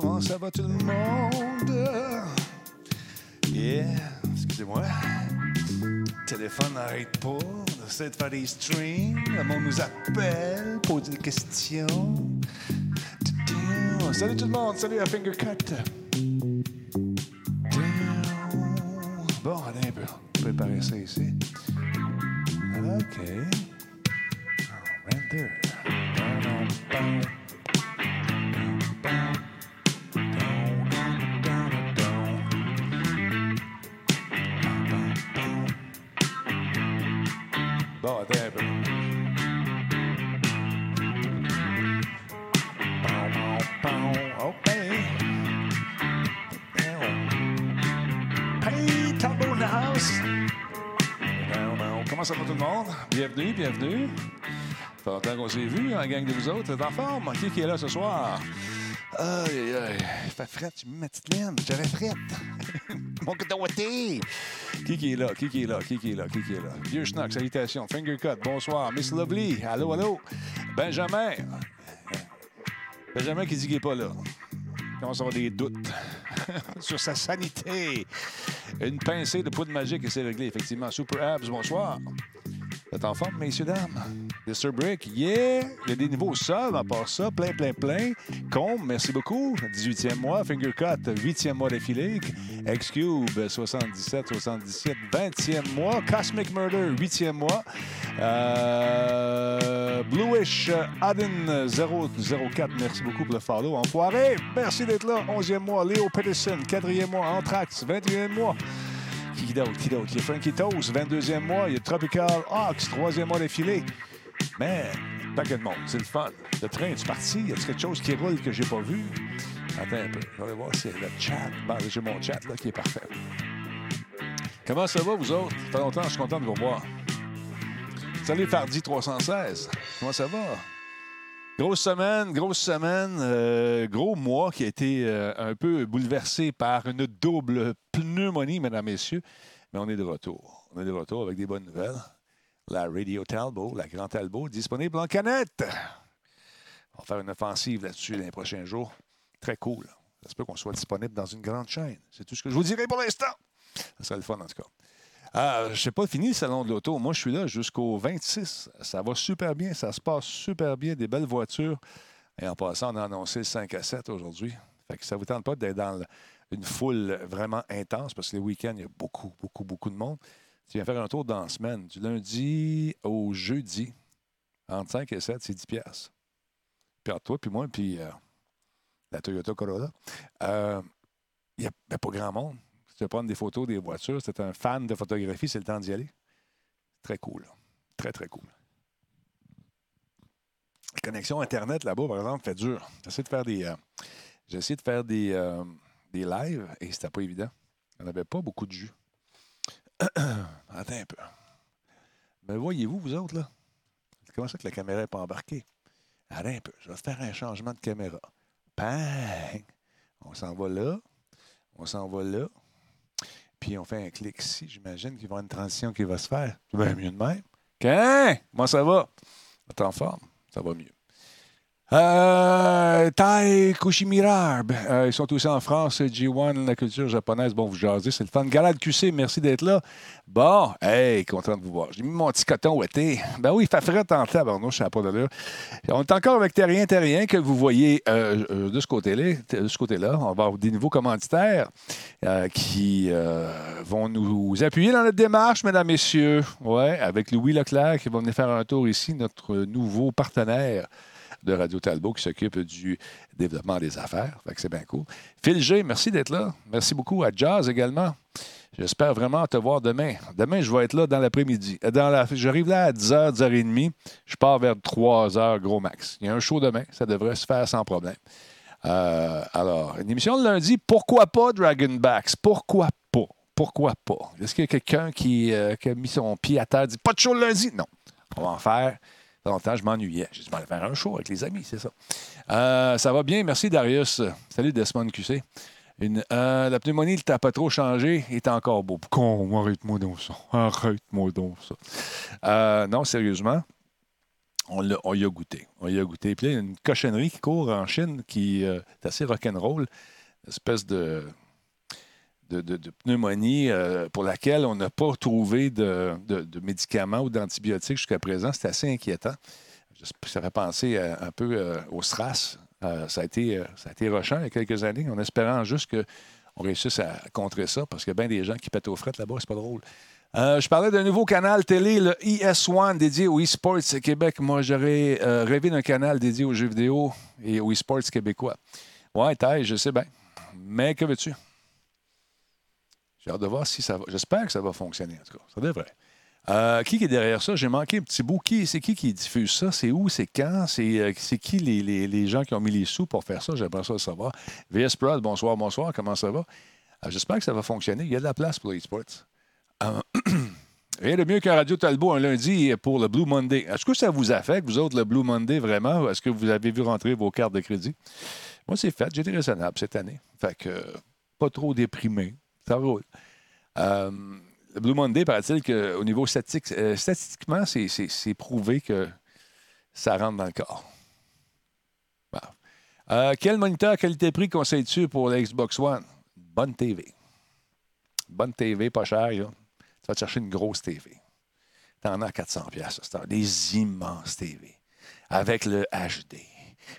Comment ça va tout le monde? Yeah, excusez-moi. Téléphone n'arrête pas. On essaie de faire des streams. Le monde nous appelle, pose des questions. Salut tout le monde, salut à Fingercut. Bon, allez un peu. Préparer ça ici. OK. Render. Fait longtemps qu'on s'est vu, en gang de vous autres. T'es en forme? Qui, qui est là ce soir? Aïe, aïe, aïe. Il fait fret, tu mets ma petite laine. J'aurais fret. Mon coton-ouaté. Qui qui est là? Qui qui est là? Qui qui est là? Qui qui est là? Vieux schnock, salutations. Fingercut, bonsoir. Miss Lovely, allô, allô? Benjamin. Benjamin qui dit qu'il n'est pas là. Commence à avoir des doutes? Sur sa sanité. Une pincée de poudre magique et c'est réglé, effectivement. Super Abs, bonsoir. Vous êtes en forme, messieurs, dames? Mr. Brick, yeah! Il y a des niveaux sols, à part ça, plein, plein, plein. Combe, merci beaucoup. 18e mois. Fingercut, 8e mois d'affilée. X-Cube, 77, 77, 20e mois. Cosmic Murder, 8e mois. Euh, Bluish, Aden, 004, merci beaucoup pour. Enfoiré, merci d'être là. 11e mois. Léo Peterson, 4e mois. Anthrax, 21e mois. Qui? Qui? Il y a Frankie Toast, 22e mois. Il y a Tropical Ox, 3e mois d'affilée. Mais, paquet de monde, c'est le fun. Le train est parti? Y a quelque chose qui roule que j'ai pas vu? Attends un peu. Je vais voir c'est le chat. Bon, j'ai mon chat là qui est parfait. Comment ça va, vous autres? Ça fait longtemps, je suis content de vous revoir. Salut Fardi 316. Comment ça va? Grosse semaine, grosse semaine, euh, gros mois qui a été euh, un peu bouleversé par une double pneumonie, mesdames, messieurs. Mais on est de retour. On est de retour avec des bonnes nouvelles. La Radio Talbot, la Grand Talbot, disponible en canette. On va faire une offensive là-dessus les prochains jours. Très cool. J'espère qu'on soit disponible dans une grande chaîne. C'est tout ce que je vous dirai pour l'instant. Ça serait le fun, en tout cas. Euh, je ne sais pas fini le salon de l'auto. Moi, je suis là jusqu'au 26. Ça va super bien. Ça se passe super bien. Des belles voitures. Et en passant, on a annoncé le 5 à 7 aujourd'hui. Fait que ça ne vous tente pas d'être dans une foule vraiment intense parce que les week-ends, il y a beaucoup, beaucoup, beaucoup de monde. Tu viens faire un tour dans la semaine, du lundi au jeudi, entre 5 et 7, c'est 10 piastres. Puis entre toi, puis moi, puis euh, la Toyota Corolla, euh, il n'y a pas grand monde. Veux prendre des photos des voitures, c'est un fan de photographie, c'est le temps d'y aller. Très cool. Très, très cool. La connexion Internet là-bas, par exemple, fait dur. J'essaie de faire des. euh, J'ai essayé de faire des, euh, des lives et c'était pas évident. Il n'y en avait pas beaucoup de jus. Attends un peu. Mais voyez-vous, vous autres, là? Comment ça que la caméra n'est pas embarquée? Attends un peu. Je vais faire un changement de caméra. Bang! On s'en va là. On s'en va là. Puis on fait un clic ici. J'imagine qu'il va y avoir une transition qui va se faire. C'est bien mieux de même. Qu'un? Moi, ça va? T'es en forme? Ça va mieux. Euh, Tai Kushimira, euh, ils sont aussi en France. G1, la culture japonaise. Bon, vous jasez, c'est le fun. Galade QC, merci d'être là. Bon, hey, content de vous voir. J'ai mis mon petit coton ouetté. Ben oui, il fait frais en tabarnouche, ça n'a pas d'allure. On est encore avec Terrien Terrien que vous voyez euh, euh, de ce côté-là. De ce côté-là, on va avoir des nouveaux commanditaires qui vont nous appuyer dans notre démarche, mesdames, messieurs. Ouais, avec Louis Leclerc qui va venir faire un tour ici, notre nouveau partenaire de Radio Talbot qui s'occupe du développement des affaires. Fait que c'est bien cool. Phil G, merci d'être là. Merci beaucoup à Jazz également. J'espère vraiment te voir demain. Demain, je vais être là dans l'après-midi. Euh, Dans la... J'arrive là à 10h, 10h30. Je pars vers 3h, gros max. Il y a un show demain. Ça devrait se faire sans problème. Euh, alors, une émission de lundi. Pourquoi pas Dragonbacks? Pourquoi pas? Pourquoi pas? Est-ce qu'il y a quelqu'un qui, euh, qui a mis son pied à terre et dit pas de show lundi? Non. On va en faire. Longtemps, je m'ennuyais. J'ai dit, je vais aller faire un show avec les amis, c'est ça. Euh, ça va bien, merci Darius. Salut Desmond QC. Euh, la pneumonie, t'as pas trop changé, est encore beau. Con, arrête-moi donc ça. Arrête-moi donc ça. Euh, non, sérieusement. on, y a goûté. On y a goûté. Puis là, il y a une cochonnerie qui court en Chine qui est assez rock'n'roll. Une espèce de, de, pneumonie euh, pour laquelle on n'a pas trouvé de, médicaments ou d'antibiotiques jusqu'à présent. C'est assez inquiétant. Ça fait penser un peu au SRAS. ça, a été, ça été rochant il y a quelques années, en espérant juste qu'on réussisse à contrer ça, parce qu'il y a bien des gens qui pètent aux frettes là-bas, c'est pas drôle. Euh, je parlais d'un nouveau canal télé, le ES1, dédié au e-sports Québec. Moi, j'aurais euh, rêvé d'un canal dédié aux jeux vidéo et aux e-sports québécois. Ouais, taille, je sais bien. Mais que veux-tu? J'ai hâte de voir si ça va. J'espère que ça va fonctionner, en tout cas. Ça devrait. Euh, qui est derrière ça? J'ai manqué un petit bout. Qui, c'est qui qui diffuse ça? C'est où? C'est quand? C'est, qui les, gens qui ont mis les sous pour faire ça? J'aimerais ça le savoir. VS Prod, bonsoir, bonsoir. Comment ça va? j'espère que ça va fonctionner. Il y a de la place pour les e-sports. Euh, rien de mieux qu'un Radio Talbot un lundi pour le Blue Monday. Est-ce que ça vous affecte, vous autres, le Blue Monday, vraiment? Est-ce que vous avez vu rentrer vos cartes de crédit? Moi, c'est fait. J'ai été raisonnable cette année. Fait que pas trop déprimé. Ça roule. Euh, le Blue Monday, paraît-il qu'au niveau statistique, euh, statistiquement, c'est prouvé que ça rentre dans le corps. quel moniteur qualité-prix conseilles-tu pour la Xbox One? Bonne TV. Bonne TV, pas cher. Tu vas te chercher une grosse TV. Tu en as 400 pièces Des immenses TV. Avec le HD.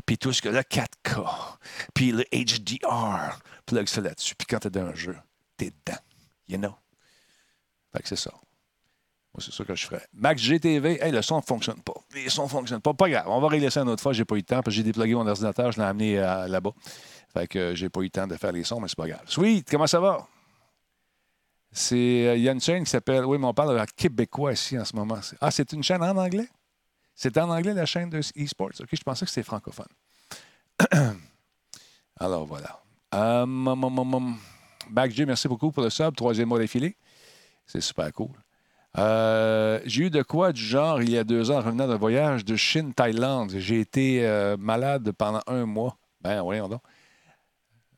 Puis tout ce que le 4K. Puis le HDR. Plug ça là-dessus. Puis quand tu es dans un jeu, tu es dedans. You know? Fait que c'est ça. Moi, c'est ça que je ferais. Max GTV, hey, le son ne fonctionne pas. Le son ne fonctionne pas. Pas grave. On va régler ça une autre fois. J'ai pas eu le temps parce que j'ai déplugué mon ordinateur. Je l'ai amené euh, là-bas. Fait que euh, j'ai pas eu le temps de faire les sons, mais c'est pas grave. Sweet, comment ça va? C'est, il y a une chaîne qui s'appelle. Oui, mais on parle de québécois ici en ce moment. Ah, c'est une chaîne en anglais? C'est en anglais la chaîne de e-sports? OK, je pensais que c'était francophone. Alors voilà. Merci beaucoup pour le sub. Troisième mois d'affilée. C'est super cool. Euh, j'ai eu de quoi du genre il y a deux ans en revenant d'un voyage de Chine-Thaïlande. J'ai été euh, malade pendant un mois. Ben, voyons donc.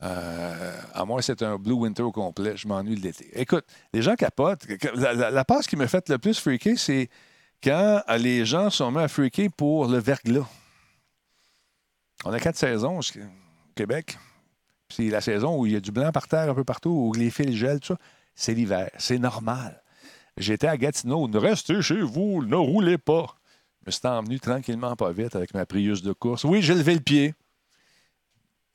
Euh, à moi, c'est un Blue Winter au complet. Je m'ennuie de l'été. Écoute, les gens capotent. La, passe qui me fait le plus freaker, c'est quand les gens sont mis à freaker pour le verglas. On a quatre saisons au Québec. C'est la saison où il y a du blanc par terre un peu partout, où les fils gèlent, tout ça. C'est l'hiver. C'est normal. J'étais à Gatineau. Restez chez vous, ne roulez pas. Je me suis emmené tranquillement, pas vite, avec ma Prius de course. Oui, j'ai levé le pied.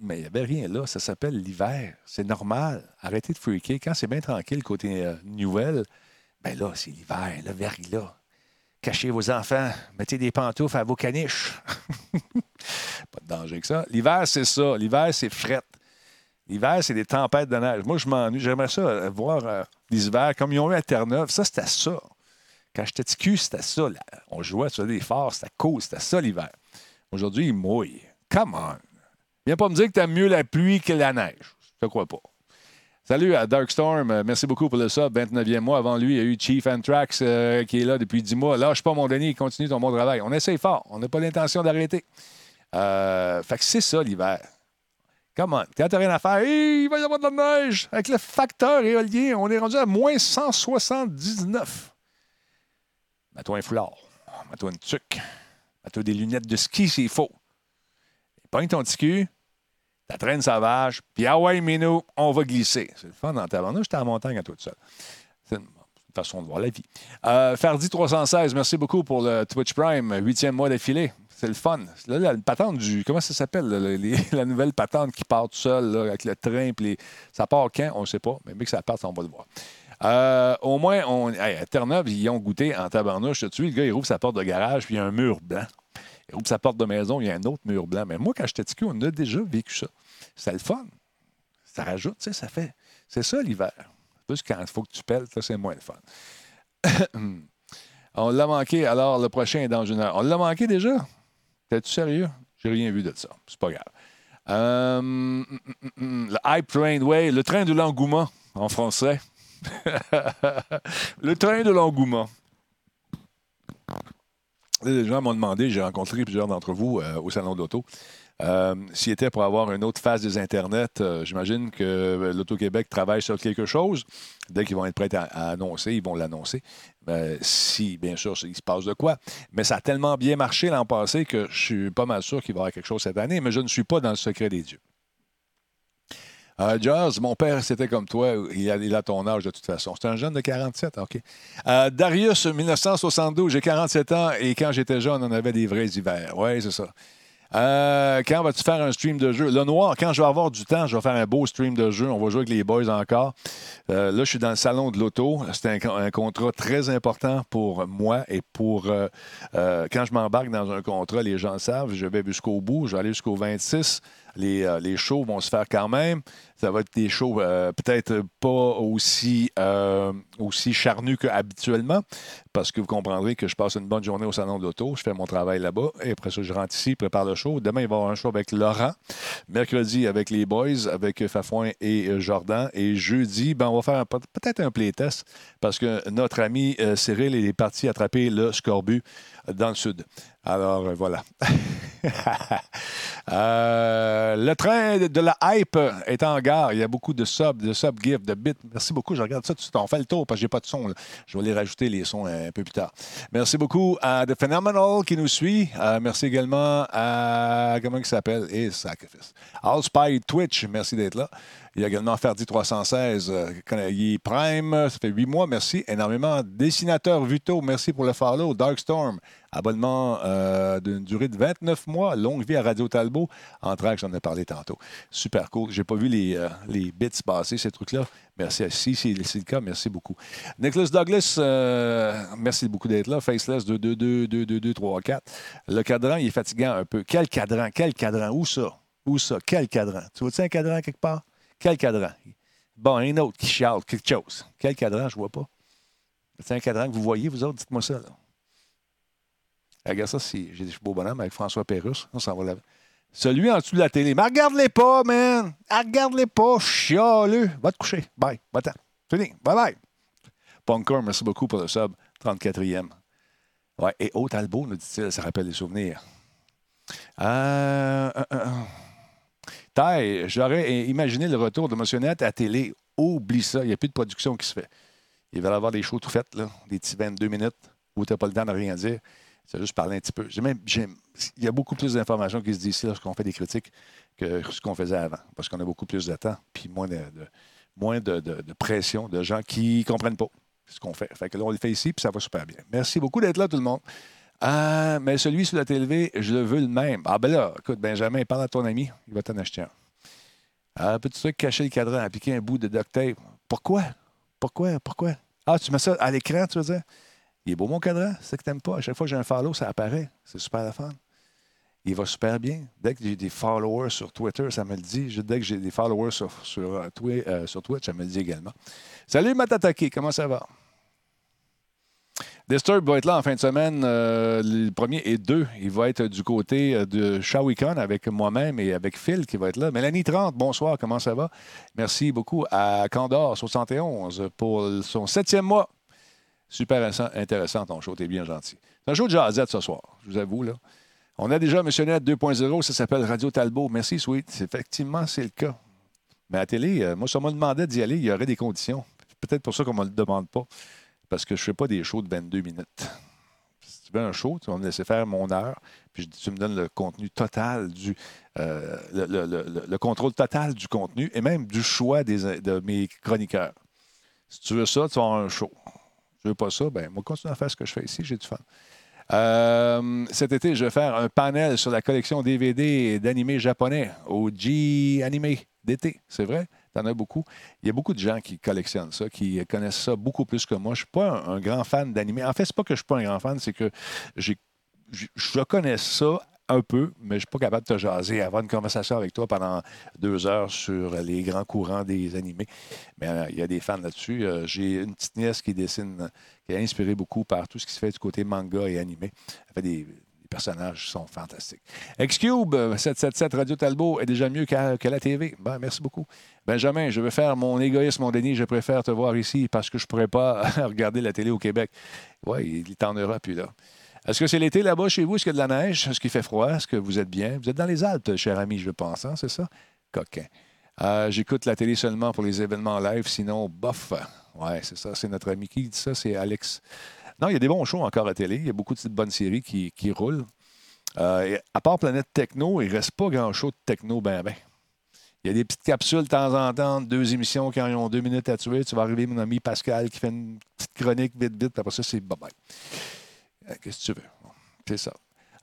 Mais il n'y avait rien là. Ça s'appelle l'hiver. C'est normal. Arrêtez de freaker. Quand c'est bien tranquille côté euh, nouvelle, ben là, c'est l'hiver, le verglas. Cachez vos enfants. Mettez des pantoufles à vos caniches. Pas de danger que ça. L'hiver, c'est ça. L'hiver, c'est frette. L'hiver, c'est des tempêtes de neige. Moi, je m'ennuie. J'aimerais ça euh, voir euh, des hivers comme ils ont eu à Terre-Neuve. Ça, c'était ça. Quand j'étais petit c'était ça. On jouait sur des forts, c'était cool. C'était ça l'hiver. Aujourd'hui, il mouille. Come on. Viens pas me dire que tu aimes mieux la pluie que la neige. Je te crois pas. Salut à Darkstorm. Euh, merci beaucoup pour le sub. 29e mois. Avant lui, il y a eu Chief Anthrax euh, qui est là depuis 10 mois. Lâche pas mon Denis, continue ton bon travail. On essaye fort. On n'a pas l'intention d'arrêter. Fait que c'est ça l'hiver. Comment? Quand t'as rien à faire, il va y avoir de la neige. Avec le facteur éolien, on est rendu à moins 179. Mets-toi un foulard. Mets-toi une tuque. Mets-toi des lunettes de ski s'il faut pogne ton petit cul, ta traîne sauvage, puis ah ouais, Minou, on va glisser. C'est le fun dans ta J'étais la montagne à toi tout seul. C'est une façon de voir la vie. Euh, Fardi 316, merci beaucoup pour le Twitch Prime, huitième mois d'affilée. C'est le fun. Là, la patente du. Comment ça s'appelle? la nouvelle patente qui part tout seul avec le train. Les, ça part quand? On ne sait pas. Mais bien que ça parte, on va le voir. Euh, au moins, on, à Terre-Neuve, ils ont goûté en tabarnouche. Tu le gars, il rouvre sa porte de garage, puis il y a un mur blanc. Il ouvre sa porte de maison, il y a un autre mur blanc. Mais moi, quand j'étais petit, on a déjà vécu ça. C'est le fun. Ça rajoute, tu sais, ça fait. C'est ça l'hiver. Plus quand il faut que tu pelles, c'est moins le fun. on l'a manqué, alors le prochain est dans une heure. On l'a manqué déjà? T'es-tu sérieux? J'ai rien vu de ça. C'est pas grave. Euh, le Hype Train Way, le train de l'engouement en français. le train de l'engouement. Les gens m'ont demandé, j'ai rencontré plusieurs d'entre vous euh, au Salon de l'Auto, euh, s'il était pour avoir une autre phase des Internets, euh, j'imagine que l'Auto-Québec travaille sur quelque chose. Dès qu'ils vont être prêts à, annoncer, ils vont l'annoncer. Ben, si, bien sûr, il se passe de quoi. Mais ça a tellement bien marché l'an passé que je suis pas mal sûr qu'il va y avoir quelque chose cette année, mais je ne suis pas dans le secret des dieux. Euh, mon père, c'était comme toi. Il a, ton âge de toute façon. C'est un jeune de 47, OK. Euh, Darius, 1972, j'ai 47 ans et quand j'étais jeune, on avait des vrais hivers. Oui, c'est ça. Euh, quand vas-tu faire un stream de jeu? Le noir, quand je vais avoir du temps, je vais faire un beau stream de jeu. On va jouer avec les boys encore. là, je suis dans le salon de l'auto. C'est un, contrat très important pour moi et pour. quand je m'embarque dans un contrat, les gens savent, je vais jusqu'au bout. Je vais aller jusqu'au 26. Les, les shows vont se faire quand même. Ça va être des shows euh, peut-être pas aussi, euh, aussi charnus qu'habituellement, parce que vous comprendrez que je passe une bonne journée au salon de l'auto, je fais mon travail là-bas, et après ça, je rentre ici, prépare le show. Demain, il va y avoir un show avec Laurent. Mercredi, avec les boys, avec Fafouin et euh, Jordan. Et jeudi, ben, on va faire peut-être un playtest, parce que notre ami Cyril est parti attraper le scorbut dans le sud. Alors, voilà. le train de la hype est en gare il y a beaucoup de subs, de sub gifs, de bits. Merci beaucoup. Je regarde ça tout de suite. On fait le tour parce que j'ai pas de son. Je vais les rajouter les sons un peu plus tard. Merci beaucoup à The Phenomenal qui nous suit. Euh, merci également à comment il s'appelle? Et Sacrifice. Allspy Twitch, merci d'être là. Il y a également Ferdi 316, euh, Prime, ça fait huit mois, merci énormément. Dessinateur Vuto, merci pour le follow. Darkstorm, abonnement euh, d'une durée de 29 mois, longue vie à Radio Talbot. En track, j'en ai parlé tantôt. Super cool. J'ai pas vu les, euh, les bits passer, ces trucs-là. Merci. Si c'est le cas, merci beaucoup. Nicholas Douglas, merci beaucoup d'être là. Faceless 2, 2, 2, 2, 2, 2, 3, 4. Le cadran, il est fatigant un peu. Quel cadran? Quel cadran? Où ça? Où ça? Quel cadran? Tu vois-tu un cadran quelque part? Quel cadran? Bon, un autre qui chiale quelque chose. Quel cadran, je vois pas. C'est un cadran que vous voyez, vous autres? Dites-moi ça. Là. Regarde ça, j'ai des beaux bonhommes avec François Pérusse. On s'en va. Celui en dessous de la télé. Mais regarde-les pas, man! Regarde-les pas, chialeux. Va te coucher. Bye. Va-t'en. Fini. Bye-bye. Punker, merci beaucoup pour le sub. 34e. Ouais, et Haute Albo, nous dit-il, ça rappelle les souvenirs. Euh, euh, euh, Taille, j'aurais imaginé le retour de Motionnette à télé. Oublie ça, il n'y a plus de production qui se fait. Il va y avoir des shows tout faits, là, des petits 22 minutes où tu n'as pas le temps de rien dire. C'est juste parler un petit peu. Même, il y a beaucoup plus d'informations qui se disent ici lorsqu'on fait des critiques que ce qu'on faisait avant, parce qu'on a beaucoup plus de temps, puis moins de, moins de, pression de gens qui ne comprennent pas ce qu'on fait. Fait que là, on le fait ici, puis ça va super bien. Merci beaucoup d'être là, tout le monde. Ah, mais celui sur la télé, je le veux le même. Ah, ben là, écoute, Benjamin, parle à ton ami, il va t'en acheter un. Ah, petit truc, cacher le cadran, appliquer un bout de duct tape? Pourquoi? Pourquoi? Pourquoi? Ah, tu mets ça à l'écran, tu veux dire? Il est beau mon cadran, c'est que t'aimes pas. À chaque fois que j'ai un follow, ça apparaît. C'est super la fun. Il va super bien. Dès que j'ai des followers sur Twitter, ça me le dit. Dès que j'ai des followers sur, sur, euh, euh, sur Twitch, ça me le dit également. Salut Matataki, comment ça va? Disturb va être là en fin de semaine, euh, le premier et deux. Il va être du côté de Shawicon avec moi-même et avec Phil qui va être là. Mélanie 30, bonsoir, comment ça va? Merci beaucoup à Candor 71 pour son septième mois. Super intéressant ton show, t'es bien gentil. C'est un show de jazzette ce soir, je vous avoue. là. On a déjà mentionné 2.0, ça s'appelle Radio Talbot. Merci, Sweet. Effectivement, c'est le cas. Mais à télé, euh, moi, si on me demandait d'y aller, il y aurait des conditions. Peut-être pour ça qu'on ne me le demande pas parce que je ne fais pas des shows de 22 minutes. Si tu veux un show, tu vas me laisser faire mon heure, puis tu me donnes le contenu total du. Euh, le, contrôle total du contenu et même du choix des, de mes chroniqueurs. Si tu veux ça, tu vas avoir un show. Tu veux pas ça, ben moi, continue à faire ce que je fais ici, j'ai du fun. Euh, cet été, je vais faire un panel sur la collection DVD d'animés japonais au G-Animé d'été, c'est vrai? T'en as beaucoup. Il y a beaucoup de gens qui collectionnent ça, qui connaissent ça beaucoup plus que moi. Je ne suis pas un, grand fan d'animé. En fait, c'est pas que je ne suis pas un grand fan, c'est que je, je connais ça un peu, mais je ne suis pas capable de te jaser, avoir une conversation avec toi pendant deux heures sur les grands courants des animés. Mais euh, il y a des fans là-dessus. Euh, j'ai une petite nièce qui dessine, qui est inspirée beaucoup par tout ce qui se fait du côté manga et animé. Elle fait des, personnages sont fantastiques. Xcube 777 Radio Talbot est déjà mieux que la TV. Ben, merci beaucoup. Benjamin, je vais faire mon égoïsme, mon déni. Je préfère te voir ici parce que je ne pourrais pas regarder la télé au Québec. Oui, il est en Europe, puis là. Est-ce que c'est l'été là-bas chez vous? Est-ce qu'il y a de la neige? Est-ce qu'il fait froid? Est-ce que vous êtes bien? Vous êtes dans les Alpes, cher ami, je pense, hein, c'est ça? Coquin. Euh, j'écoute la télé seulement pour les événements live, sinon, bof. Ouais, c'est ça, c'est notre ami qui dit ça, c'est Alex. Non, il y a des bons shows encore à télé. Il y a beaucoup de bonnes séries qui, roulent. Euh, à part Planète Techno, il ne reste pas grand show de techno, ben ben. Il y a des petites capsules de temps en temps, deux émissions qui ont deux minutes à tuer. Tu vas arriver, mon ami Pascal, qui fait une petite chronique vite, vite, après ça, c'est bye-bye. Euh, qu'est-ce que tu veux? C'est ça.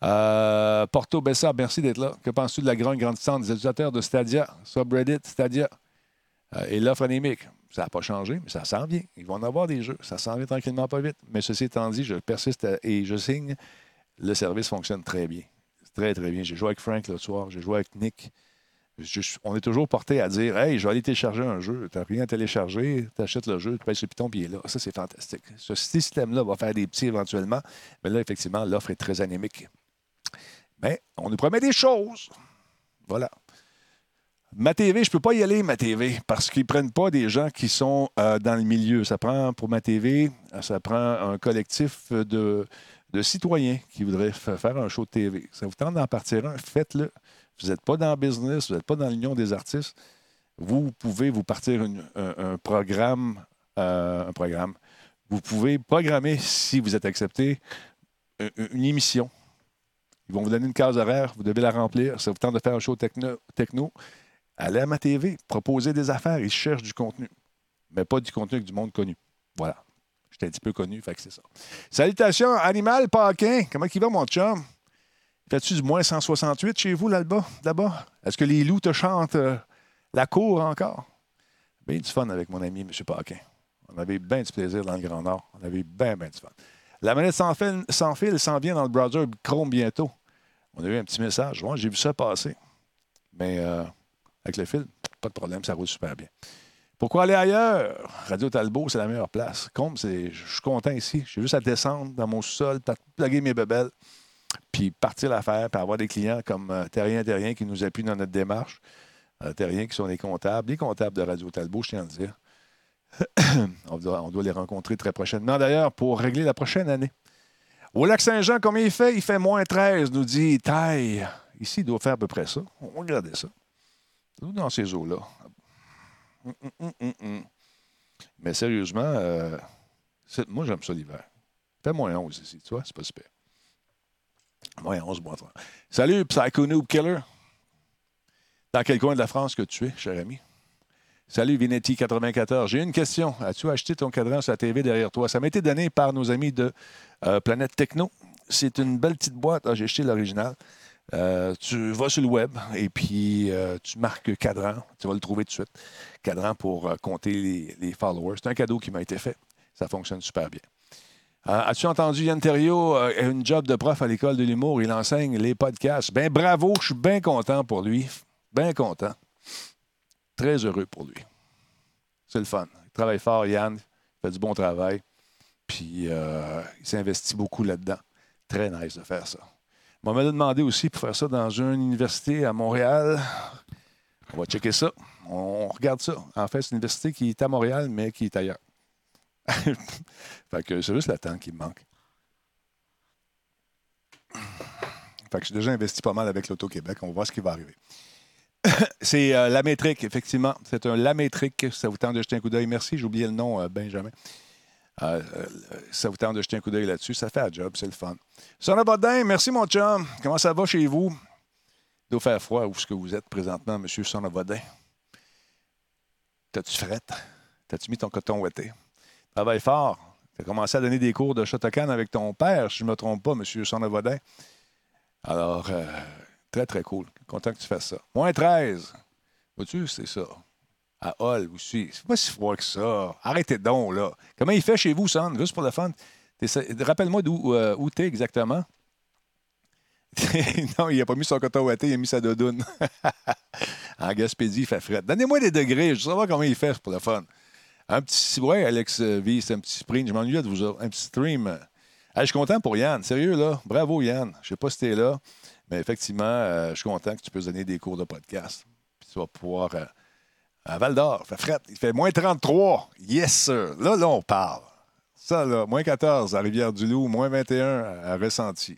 Euh, Porto Bessa, merci d'être là. Que penses-tu de la grande grandissante des utilisateurs de Stadia, subreddit, Stadia? Euh, et l'offre anémique? Ça n'a pas changé, mais ça s'en vient. Ils vont en avoir des jeux. Ça s'en vient tranquillement, pas vite. Mais ceci étant dit, je persiste et je signe. Le service fonctionne très bien. Très, très bien. J'ai joué avec Frank le soir. J'ai joué avec Nick. On est toujours porté à dire Hey, je vais aller télécharger un jeu. Tu n'as rien à télécharger, tu achètes le jeu, tu payes sur Python, puis il est là. Ça, c'est fantastique. Ce système-là va faire des petits éventuellement. Mais là, effectivement, l'offre est très anémique. Mais on nous promet des choses. Voilà. Ma TV, je ne peux pas y aller, ma TV, parce qu'ils ne prennent pas des gens qui sont euh, dans le milieu. Ça prend, pour ma TV, ça prend un collectif de, citoyens qui voudraient faire un show de TV. Ça vous tente d'en partir un, faites-le. Vous n'êtes pas dans le business, vous n'êtes pas dans l'Union des artistes. Vous pouvez vous partir un, programme, euh, un programme. Vous pouvez programmer, si vous êtes accepté, une émission ils vont vous donner une case horaire, vous devez la remplir. Ça vous tente de faire un show techno, allez à ma TV, proposez des affaires. Ils cherchent du contenu, mais pas du contenu avec du monde connu. Voilà. J'étais un petit peu connu, fait que c'est ça. Salutations, Animal Paquin. Comment il va, mon chum? Fais-tu du moins 168 chez vous, là-bas? Là Est-ce que les loups te chantent euh, la cour encore? Bien du fun avec mon ami, M. Paquin. On avait bien du plaisir dans le Grand Nord. On avait bien, bien du fun. La manette sans fil, sans s'en vient dans le browser Chrome bientôt. On a eu un petit message. j'ai vu ça passer. Mais euh, avec le fil, pas de problème, ça roule super bien. Pourquoi aller ailleurs? Radio Talbot, c'est la meilleure place. Comme je suis content ici. J'ai juste à descendre dans mon sous-sol, plugger mes bebelles, puis partir l'affaire, puis avoir des clients comme euh, Terrien Terrien qui nous appuient dans notre démarche. Euh, Terrien qui sont des comptables, les comptables de Radio Talbot, je tiens à le dire. on, doit, les rencontrer très prochainement, d'ailleurs, pour régler la prochaine année. Au lac Saint-Jean, combien il fait? Il fait moins 13, nous dit Taille. Ici, il doit faire à peu près ça. On va regarder ça. Dans ces eaux-là. Hum, hum, hum, Mais sérieusement, euh, moi, j'aime ça l'hiver. Fait moins 11 ici, tu vois, c'est pas super. Moins 11, moins 3. Salut, Psycho Noob Killer. Dans quel coin de la France que tu es, cher ami? Salut Vinetti94. J'ai une question. As-tu acheté ton cadran sur la TV derrière toi? Ça m'a été donné par nos amis de euh, Planète Techno. C'est une belle petite boîte. Ah, j'ai acheté l'original. Euh, tu vas sur le web et puis euh, tu marques cadran. Tu vas le trouver tout de suite. Cadran pour compter les, followers. C'est un cadeau qui m'a été fait. Ça fonctionne super bien. As-tu entendu Yann Terrio a une job de prof à l'école de l'humour? Il enseigne les podcasts. Ben bravo, je suis bien content pour lui. Bien content. Très heureux pour lui. C'est le fun. Il travaille fort, Yann. Il fait du bon travail. Puis euh, il s'investit beaucoup là-dedans. Très nice de faire ça. On m'a demandé aussi pour faire ça dans une université à Montréal. On va checker ça. On regarde ça. En fait, c'est une université qui est à Montréal, mais qui est ailleurs. fait que c'est juste le temps qui me manque. Fait que j'ai déjà investi pas mal avec l'Auto-Québec. On va voir ce qui va arriver. c'est euh, la métrique, effectivement. C'est un la métrique. Ça vous tente de jeter un coup d'œil. Merci, j'ai oublié le nom, euh, Benjamin. Euh, ça vous tente de jeter un coup d'œil là-dessus. Ça fait un job, c'est le fun. Son Bodin, merci mon chum. Comment ça va chez vous? Doit faire froid où est-ce que vous êtes présentement, monsieur Bodin? T'as-tu frette? T'as-tu mis ton coton ouetté? Travaille fort. Tu as commencé à donner des cours de Shotokan avec ton père, si je ne me trompe pas, monsieur Bodin. Alors, Très, très cool. Content que tu fasses ça. Moins 13. Vois-tu, c'est ça. À Hall aussi. C'est pas si froid que ça. Arrêtez donc, là. Comment il fait chez vous, Son? Juste pour le fun. Rappelle-moi d'où euh, où t'es exactement. non, il n'a pas mis son coton ouaté, il a mis sa doudoune. en Gaspésie, il fait fret. Donnez-moi des degrés, je veux savoir comment il fait pour le fun. Un petit. Ouais, Alex V, c'est un petit sprint. Je m'ennuie de vous Un petit stream. je suis content pour Yann. Sérieux, là. Bravo, Yann. Je sais pas si t'es là. Mais effectivement, euh, je suis content que tu puisses donner des cours de podcast. Puis tu vas pouvoir. Euh, à Val d'Or, fait il fait moins 33. Yes, sir. Là, là, on parle. Ça, là, moins 14 à Rivière-du-Loup, moins 21 à Ressenti.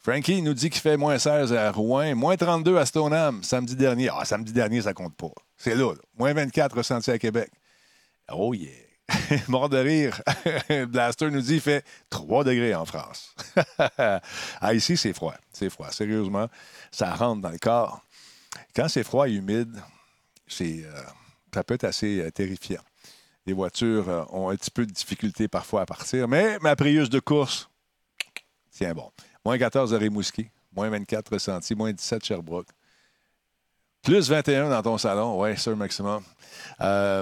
Frankie nous dit qu'il fait moins 16 à Rouen, moins 32 à Stoneham samedi dernier. Ah, samedi dernier, ça compte pas. C'est là, là. Moins 24 ressenti à Québec. Oh yeah! Mort de rire. Blaster nous dit qu'il fait 3 degrés en France. ah, ici, c'est froid. C'est froid. Sérieusement, ça rentre dans le corps. Quand c'est froid et humide, euh, ça peut être assez euh, terrifiant. Les voitures euh, ont un petit peu de difficulté parfois à partir, mais ma Prius de course, tiens bon. Moins 14 à Rimouski, moins 24 ressenti, moins 17 Sherbrooke. Plus 21 dans ton salon, oui, sur maximum.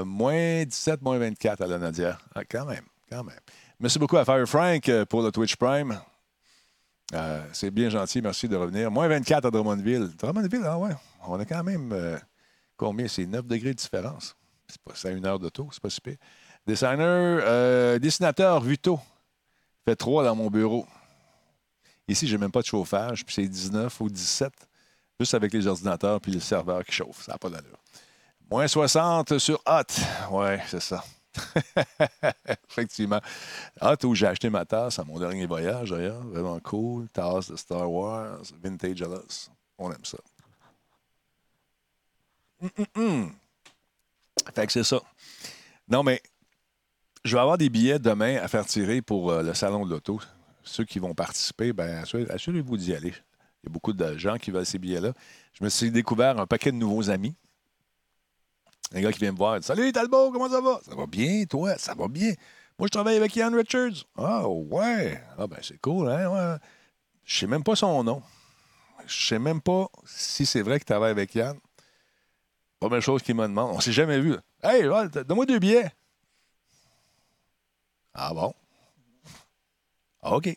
moins 17, moins 24 à la Nadia. Ah, quand même, quand même. Merci beaucoup à Fire Frank pour le Twitch Prime. c'est bien gentil, merci de revenir. Moins 24 à Drummondville. Drummondville, ah ouais, on a quand même combien? C'est 9 degrés de différence. C'est pas ça, une heure de taux, c'est pas super. Designer, euh, dessinateur Vuto. Fait 3 dans mon bureau. Ici, j'ai même pas de chauffage, puis c'est 19 ou 17, juste avec les ordinateurs puis le serveur qui chauffe. Ça n'a pas d'allure. Moins 60 sur Hot. Ouais, c'est ça. Effectivement. Hot où j'ai acheté ma tasse à mon dernier voyage, d'ailleurs. Vraiment cool. Tasse de Star Wars, Vintage Alice. On aime ça. Fait que c'est ça. Non, mais je vais avoir des billets demain à faire tirer pour euh, le salon de l'auto. Ceux qui vont participer, ben, assurez-vous d'y aller. Il y a beaucoup de gens qui veulent ces billets-là. Je me suis découvert un paquet de nouveaux amis. Un gars qui vient me voir. Salut Talbot, comment ça va? Ça va bien, toi? Ça va bien. Moi, je travaille avec Ian Richards. Ah, ouais. Ah, ben, c'est cool, hein? Ouais. Je sais même pas son nom. Je sais même pas si c'est vrai qu'il travaille avec Yann. Première chose qu'il me demande, on s'est jamais vu. Hey, donne-moi deux billets. Ah bon? Ah, OK.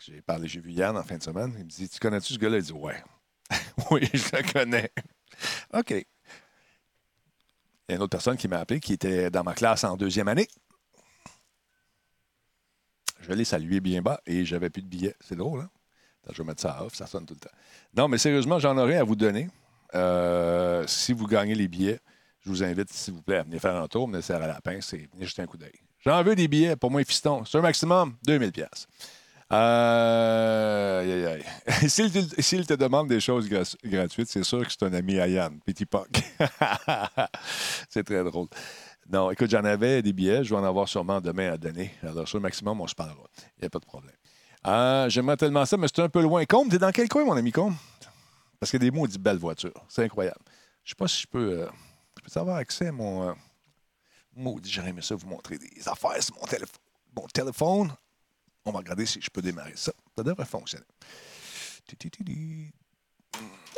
J'ai parlé, j'ai vu Yann en fin de semaine. Il me dit Tu connais-tu ce gars-là? Il dit Ouais. oui, je le connais. OK. Il y a une autre personne qui m'a appelé qui était dans ma classe en deuxième année. Je l'ai salué bien bas et j'avais plus de billets. C'est drôle, hein? Je vais mettre ça off, ça sonne tout le temps. Non, mais sérieusement, j'en aurais à vous donner. Euh, si vous gagnez les billets, je vous invite, s'il vous plaît, à venir faire un tour, venir serrer la pince et venir jeter un coup d'œil. J'en veux des billets pour moi fiston. C'est un maximum, 2000 pièces. Euh, S'il te, demande des choses gratuites, c'est sûr que c'est un ami à Yann, Petit Puck. c'est très drôle. Non, écoute, j'en avais des billets. Je vais en avoir sûrement demain à donner. Alors, sur le maximum, on se parlera. Il n'y a pas de problème. Euh, J'aimerais tellement ça, mais c'est un peu loin. Combe, t'es dans quel coin, mon ami Combe? Parce que des mots dit belle voiture. C'est incroyable. Je ne sais pas si je peux, euh, je peux avoir accès à mon. Euh, maudit, j'aurais aimé ça vous montrer des affaires sur mon, téléphone. mon téléphone. On va regarder si je peux démarrer ça. Ça devrait fonctionner.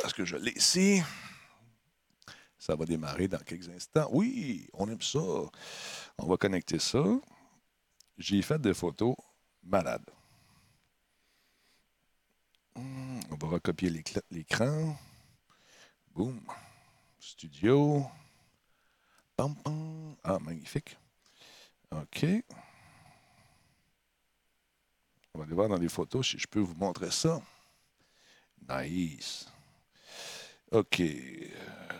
Est-ce que je l'ai ici? Ça va démarrer dans quelques instants. Oui, on aime ça. On va connecter ça. J'ai fait des photos malades. Hmm, on va recopier l'écran. Boum. Studio. Pam, pam. Ah, magnifique. OK. On va aller voir dans les photos si je peux vous montrer ça. Nice. OK.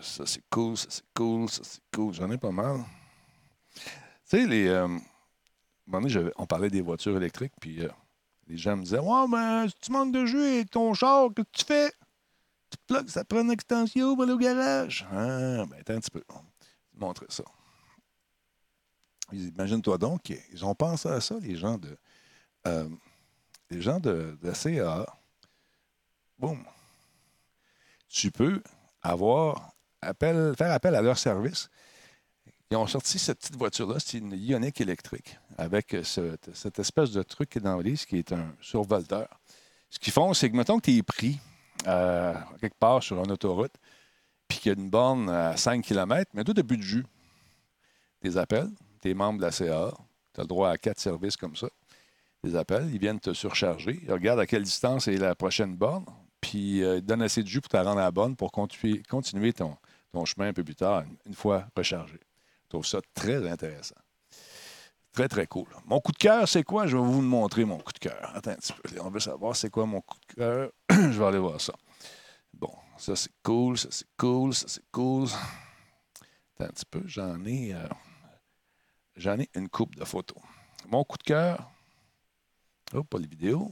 Ça, c'est cool, ça, c'est cool, ça, c'est cool. J'en ai pas mal. Tu sais, les. Euh, on parlait des voitures électriques, puis euh, les gens me disaient Ouais, mais si tu manques de jus et ton char, que tu fais? Tu plugues, ça prend une extension pour aller au garage. Ah, ben attends un petit peu. Je vais montrer ça. Imagine-toi donc, ils ont pensé à ça, les gens de. Euh, les gens de, de CA. Boum. Tu peux avoir appel, faire appel à leur service ils ont sorti cette petite voiture-là, c'est une Ioniq électrique, avec cette espèce de truc qui est dans le qui est un survolteur. Ce qu'ils font, c'est que, mettons que tu es pris euh, quelque part sur une autoroute, puis qu'il y a une borne à 5 km, mais n'as plus de jus. Des appels, tu es membre de la CA, tu as le droit à quatre services comme ça. Des appels, ils viennent te surcharger, ils à quelle distance est la prochaine borne, puis euh, ils assez de jus pour te rendre à la borne pour continuer, ton, chemin un peu plus tard, une fois rechargé. Je trouve ça très intéressant. Très, très cool. Mon coup de cœur, c'est quoi? Je vais vous montrer mon coup de cœur. Attends un petit peu. On veut savoir c'est quoi mon coup de cœur. Je vais aller voir ça. Bon, ça c'est cool, ça c'est cool, ça c'est cool. Attends un petit peu. J'en ai. Euh, ai une coupe de photos. Mon coup de cœur, oh, pas les vidéos.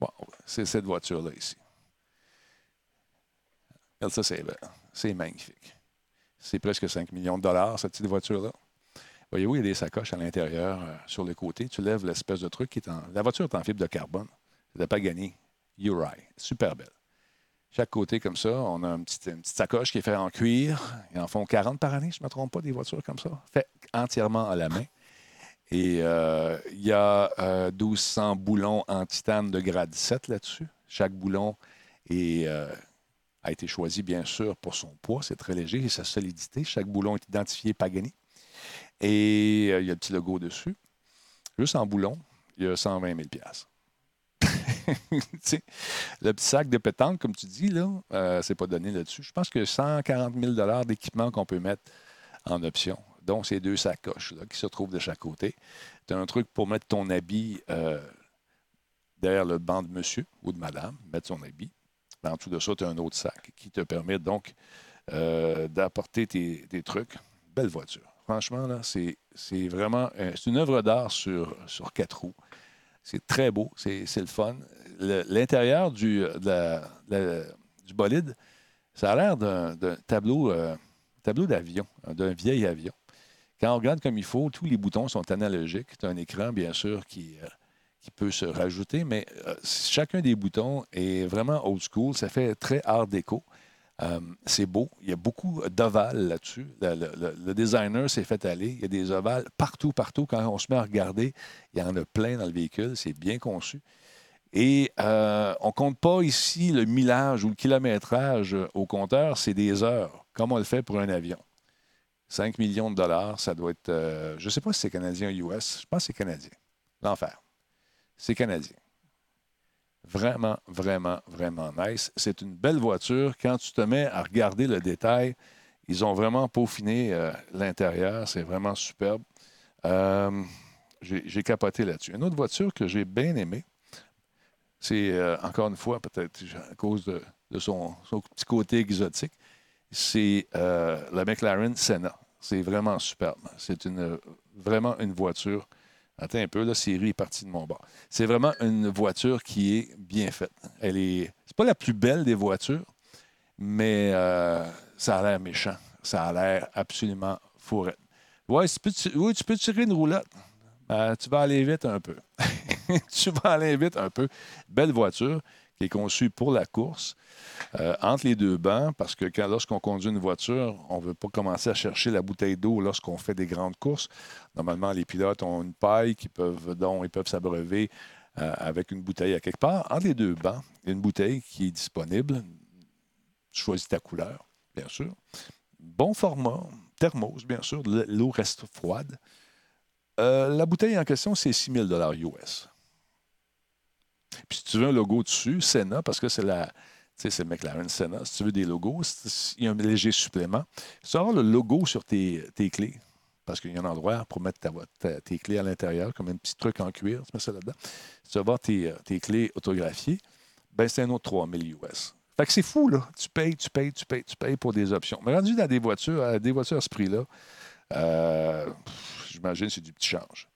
Bon, c'est cette voiture-là ici. ça, c'est, c'est magnifique. C'est presque 5 millions de dollars, cette petite voiture-là. Voyez-vous, il y a des sacoches à l'intérieur, euh, sur le côté. Tu lèves l'espèce de truc qui est en. La voiture est en fibre de carbone. C'est pas gagné. Uri. Super belle. Chaque côté, comme ça, on a une petite, sacoche qui est faite en cuir. Ils en font 40 par année, je ne me trompe pas, des voitures comme ça. Fait entièrement à la main. Et euh, il y a 1200 euh, boulons en titane de grade 7 là-dessus. Chaque boulon euh, a été choisi, bien sûr, pour son poids. C'est très léger et sa solidité. Chaque boulon est identifié Pagani. Et il y a le petit logo dessus. Juste en boulon, il y a 120 000 le petit sac de pétanque, comme tu dis, là, c'est pas donné là-dessus. Je pense que 140 000 d'équipement qu'on peut mettre en option, dont ces deux sacoches là, qui se trouvent de chaque côté. Tu as un truc pour mettre ton habit euh, derrière le banc de monsieur ou de madame, mettre son habit. En dessous de ça, tu as un autre sac qui te permet donc euh, d'apporter tes, trucs. Belle voiture. Franchement, là, c'est, vraiment c'est une œuvre d'art sur, quatre roues. C'est très beau, c'est le fun. L'intérieur du, du bolide, ça a l'air d'un tableau, euh, tableau d'avion, d'un vieil avion. Quand on regarde comme il faut, tous les boutons sont analogiques. As un écran, bien sûr, qui, euh, qui peut se rajouter, mais euh, chacun des boutons est vraiment old school. Ça fait très art déco. Euh, c'est beau. Il y a beaucoup d'ovales là-dessus. Le, designer s'est fait aller. Il y a des ovales partout, partout. Quand on se met à regarder, il y en a plein dans le véhicule. C'est bien conçu. Et on ne compte pas ici le millage ou le kilométrage au compteur, c'est des heures, comme on le fait pour un avion. 5 millions de dollars, ça doit être. Euh, je ne sais pas si c'est canadien ou US. Je pense que c'est canadien. L'enfer. C'est canadien. Vraiment, vraiment, vraiment nice. C'est une belle voiture. Quand tu te mets à regarder le détail, ils ont vraiment peaufiné euh, l'intérieur. C'est vraiment superbe. Euh, j'ai capoté là-dessus. Une autre voiture que j'ai bien aimée, c'est encore une fois, peut-être à cause de, son, petit côté exotique, c'est la McLaren Senna. C'est vraiment superbe. C'est vraiment une voiture Attends un peu, la série est partie de mon bord. C'est vraiment une voiture qui est bien faite. Elle est. C'est pas la plus belle des voitures, mais euh, ça a l'air méchant. Ça a l'air absolument fourrette. Ouais, tu peux, oui, tu peux tirer une roulotte. Ben, tu vas aller vite un peu. tu vas aller vite un peu. Belle voiture qui est conçue pour la course. Euh, entre les deux bancs, parce que lorsqu'on conduit une voiture, on ne veut pas commencer à chercher la bouteille d'eau lorsqu'on fait des grandes courses. Normalement, les pilotes ont une paille qui peuvent, dont ils peuvent s'abreuver euh, avec une bouteille à quelque part. Entre les deux bancs, une bouteille qui est disponible. Tu choisis ta couleur, bien sûr. Bon format, thermos, bien sûr. L'eau reste froide. Euh, la bouteille en question, c'est 6 000 US. Puis si tu veux un logo dessus, Senna, parce que c'est la, c'est le McLaren Senna. Si tu veux des logos, il y a un léger supplément. Tu vas le logo sur tes, clés, parce qu'il y a un endroit pour mettre tes clés à l'intérieur, comme un petit truc en cuir, tu mets ça là-dedans. Si tu vas voir tes, clés autographiées, ben c'est un autre 3000 US. Fait que c'est fou, là. Tu payes, tu payes, tu payes, tu payes pour des options. Mais rendu dans des voitures, à des voitures à ce prix-là, euh, j'imagine que c'est du petit change.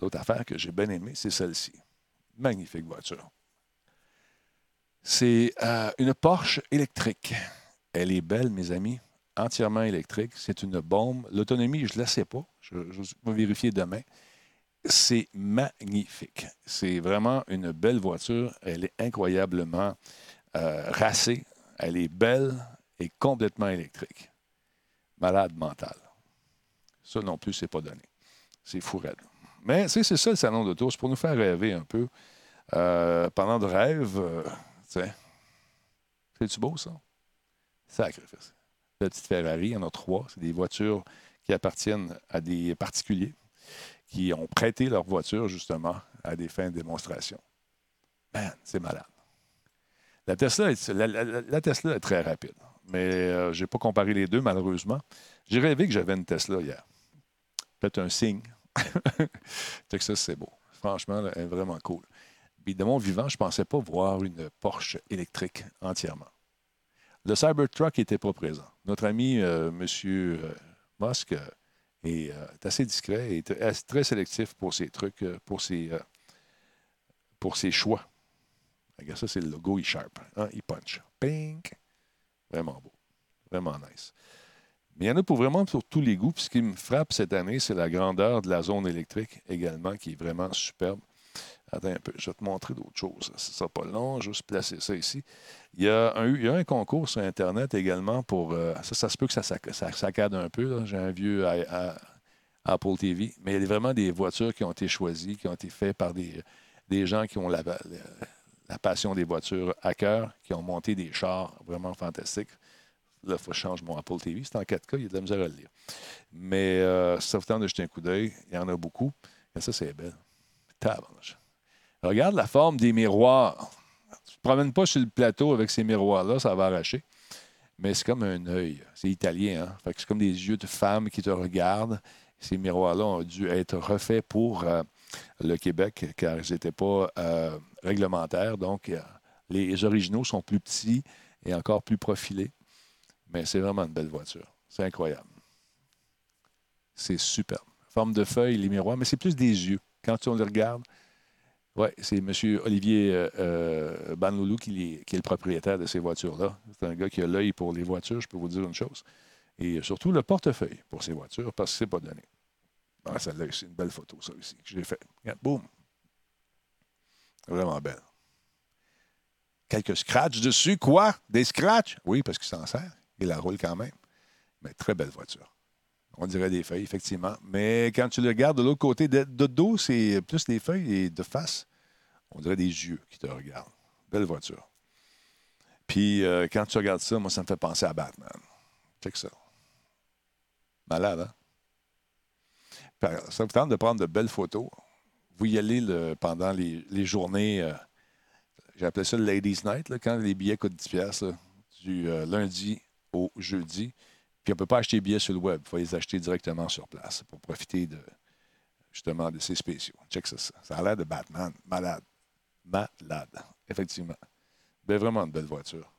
L'autre affaire que j'ai bien aimée, c'est celle-ci. Magnifique voiture. C'est euh, une Porsche électrique. Elle est belle, mes amis, entièrement électrique. C'est une bombe. L'autonomie, je ne la sais pas. Je, vais vérifier demain. C'est magnifique. C'est vraiment une belle voiture. Elle est incroyablement euh, racée. Elle est belle et complètement électrique. Malade mentale. Ça non plus, c'est pas donné. C'est fou Mais c'est ça le salon d'auto. C'est pour nous faire rêver un peu. Euh, pendant de rêve, c'est-tu beau, ça? Sacrifice. La petite Ferrari, il y en a trois. C'est des voitures qui appartiennent à des particuliers qui ont prêté leur voiture, justement, à des fins de démonstration. Man, c'est malade. La Tesla, est, la, Tesla est très rapide, mais euh, je n'ai pas comparé les deux, malheureusement. J'ai rêvé que j'avais une Tesla hier. Peut-être un signe. Texas, c'est beau. Franchement, vraiment cool. De mon vivant, je ne pensais pas voir une Porsche électrique entièrement. Le Cybertruck n'était pas présent. Notre ami euh, M. Euh, Musk euh, est assez discret et très sélectif pour ses trucs, pour ses, choix. Regarde, ça, c'est le logo e-sharp. Hein? Il punch. Pink. Vraiment beau. Vraiment nice. Mais il y en a pour vraiment pour tous les goûts. Puis ce qui me frappe cette année, c'est la grandeur de la zone électrique également, qui est vraiment superbe. Attends un peu, je vais te montrer d'autres choses. Ce sera pas long, juste placer ça ici. Il y a un, concours sur Internet également pour. Euh, ça, ça se peut que ça, saccade un peu. J'ai un vieux Apple TV, mais il y a vraiment des voitures qui ont été choisies, qui ont été faites par des, des gens qui ont la passion des voitures à cœur, qui ont monté des chars vraiment fantastiques. Là, il faut que je change mon Apple TV. C'est en 4K, il y a de la misère à le lire. Mais euh, ça vous tente de jeter un coup d'œil. Il y en a beaucoup. Et ça, c'est belle. Regarde la forme des miroirs. Tu ne te promènes pas sur le plateau avec ces miroirs-là, ça va arracher. Mais c'est comme un œil. C'est italien. Hein? c'est comme des yeux de femme qui te regardent. Ces miroirs-là ont dû être refaits pour euh, le Québec, car ils n'étaient pas euh, réglementaires. Donc, euh, les originaux sont plus petits et encore plus profilés. Mais c'est vraiment une belle voiture. C'est incroyable. C'est superbe. Forme de feuille, les miroirs, mais c'est plus des yeux. Quand on les regarde, oui, c'est M. Olivier euh, Banloulou qui, est le propriétaire de ces voitures-là. C'est un gars qui a l'œil pour les voitures, je peux vous dire une chose. Et surtout le portefeuille pour ces voitures, parce que ce n'est pas donné. Ah, c'est une belle photo, ça aussi, que j'ai fait. Regarde, boum. Vraiment belle. Quelques scratchs dessus. Quoi? Des scratchs? Oui, parce qu'il s'en sert. Il la roule quand même. Mais très belle voiture. On dirait des feuilles, effectivement. Mais quand tu le regardes de l'autre côté, de, dos, c'est plus des feuilles et de face, on dirait des yeux qui te regardent. Belle voiture. Puis euh, quand tu regardes ça, moi, ça me fait penser à Batman. Check ça. Malade, hein? ça vous tente de prendre de belles photos. Vous y allez pendant les, journées, euh, j'appelais ça le Ladies Night, quand les billets coûtent 10 du euh, lundi au jeudi. Puis on ne peut pas acheter les billets sur le web. Il faut les acheter directement sur place pour profiter de justement de ces spéciaux. Check ça. Ça a l'air de Batman. Malade. Malade. Effectivement. Mais vraiment une belle voiture.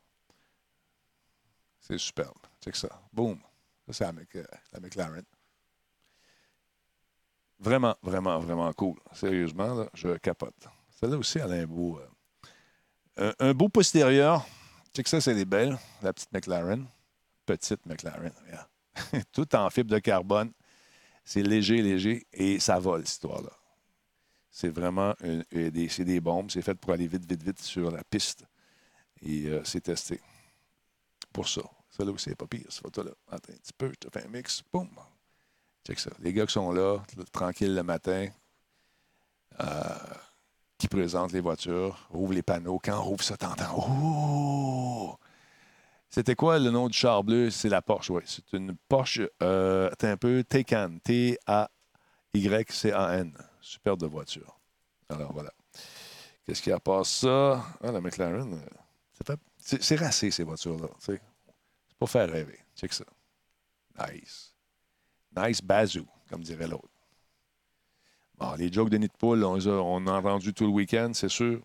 C'est superbe. Check ça. Boom. Ça, c'est la, euh, la McLaren. Vraiment, vraiment, vraiment cool. Sérieusement, là, je capote. Celle-là aussi, elle a un beau, euh, un, beau postérieur. Que ça, c'est des belles, la petite McLaren. Petite McLaren, Tout en fibre de carbone. C'est léger, léger, et ça vole, cette histoire-là. C'est vraiment des, des, bombes. C'est fait pour aller vite, vite, vite sur la piste. Et euh, c'est testé. Pour ça. Celle-là aussi, c'est pas pire, cette photo-là. Attends un petit peu, je te fais un mix. Boum! ça. Les gars qui sont là, tranquilles le matin, euh, qui présentent les voitures, ouvrent les panneaux. Quand on rouvre ça, t'entends Oh! C'était quoi le nom du char bleu? C'est la Porsche, oui. C'est une Porsche, euh, un peu Taycan. T-A-Y-C-A-N. Superbe de voiture. Alors voilà. Qu'est-ce qu'il y a pas ça? Ah, la McLaren, euh, c'est racé, ces voitures-là. C'est pour faire rêver. Check ça. Nice. Nice bazoo, comme dirait l'autre. Bon, les jokes de nid on, a, a entendu tout le week-end, c'est sûr.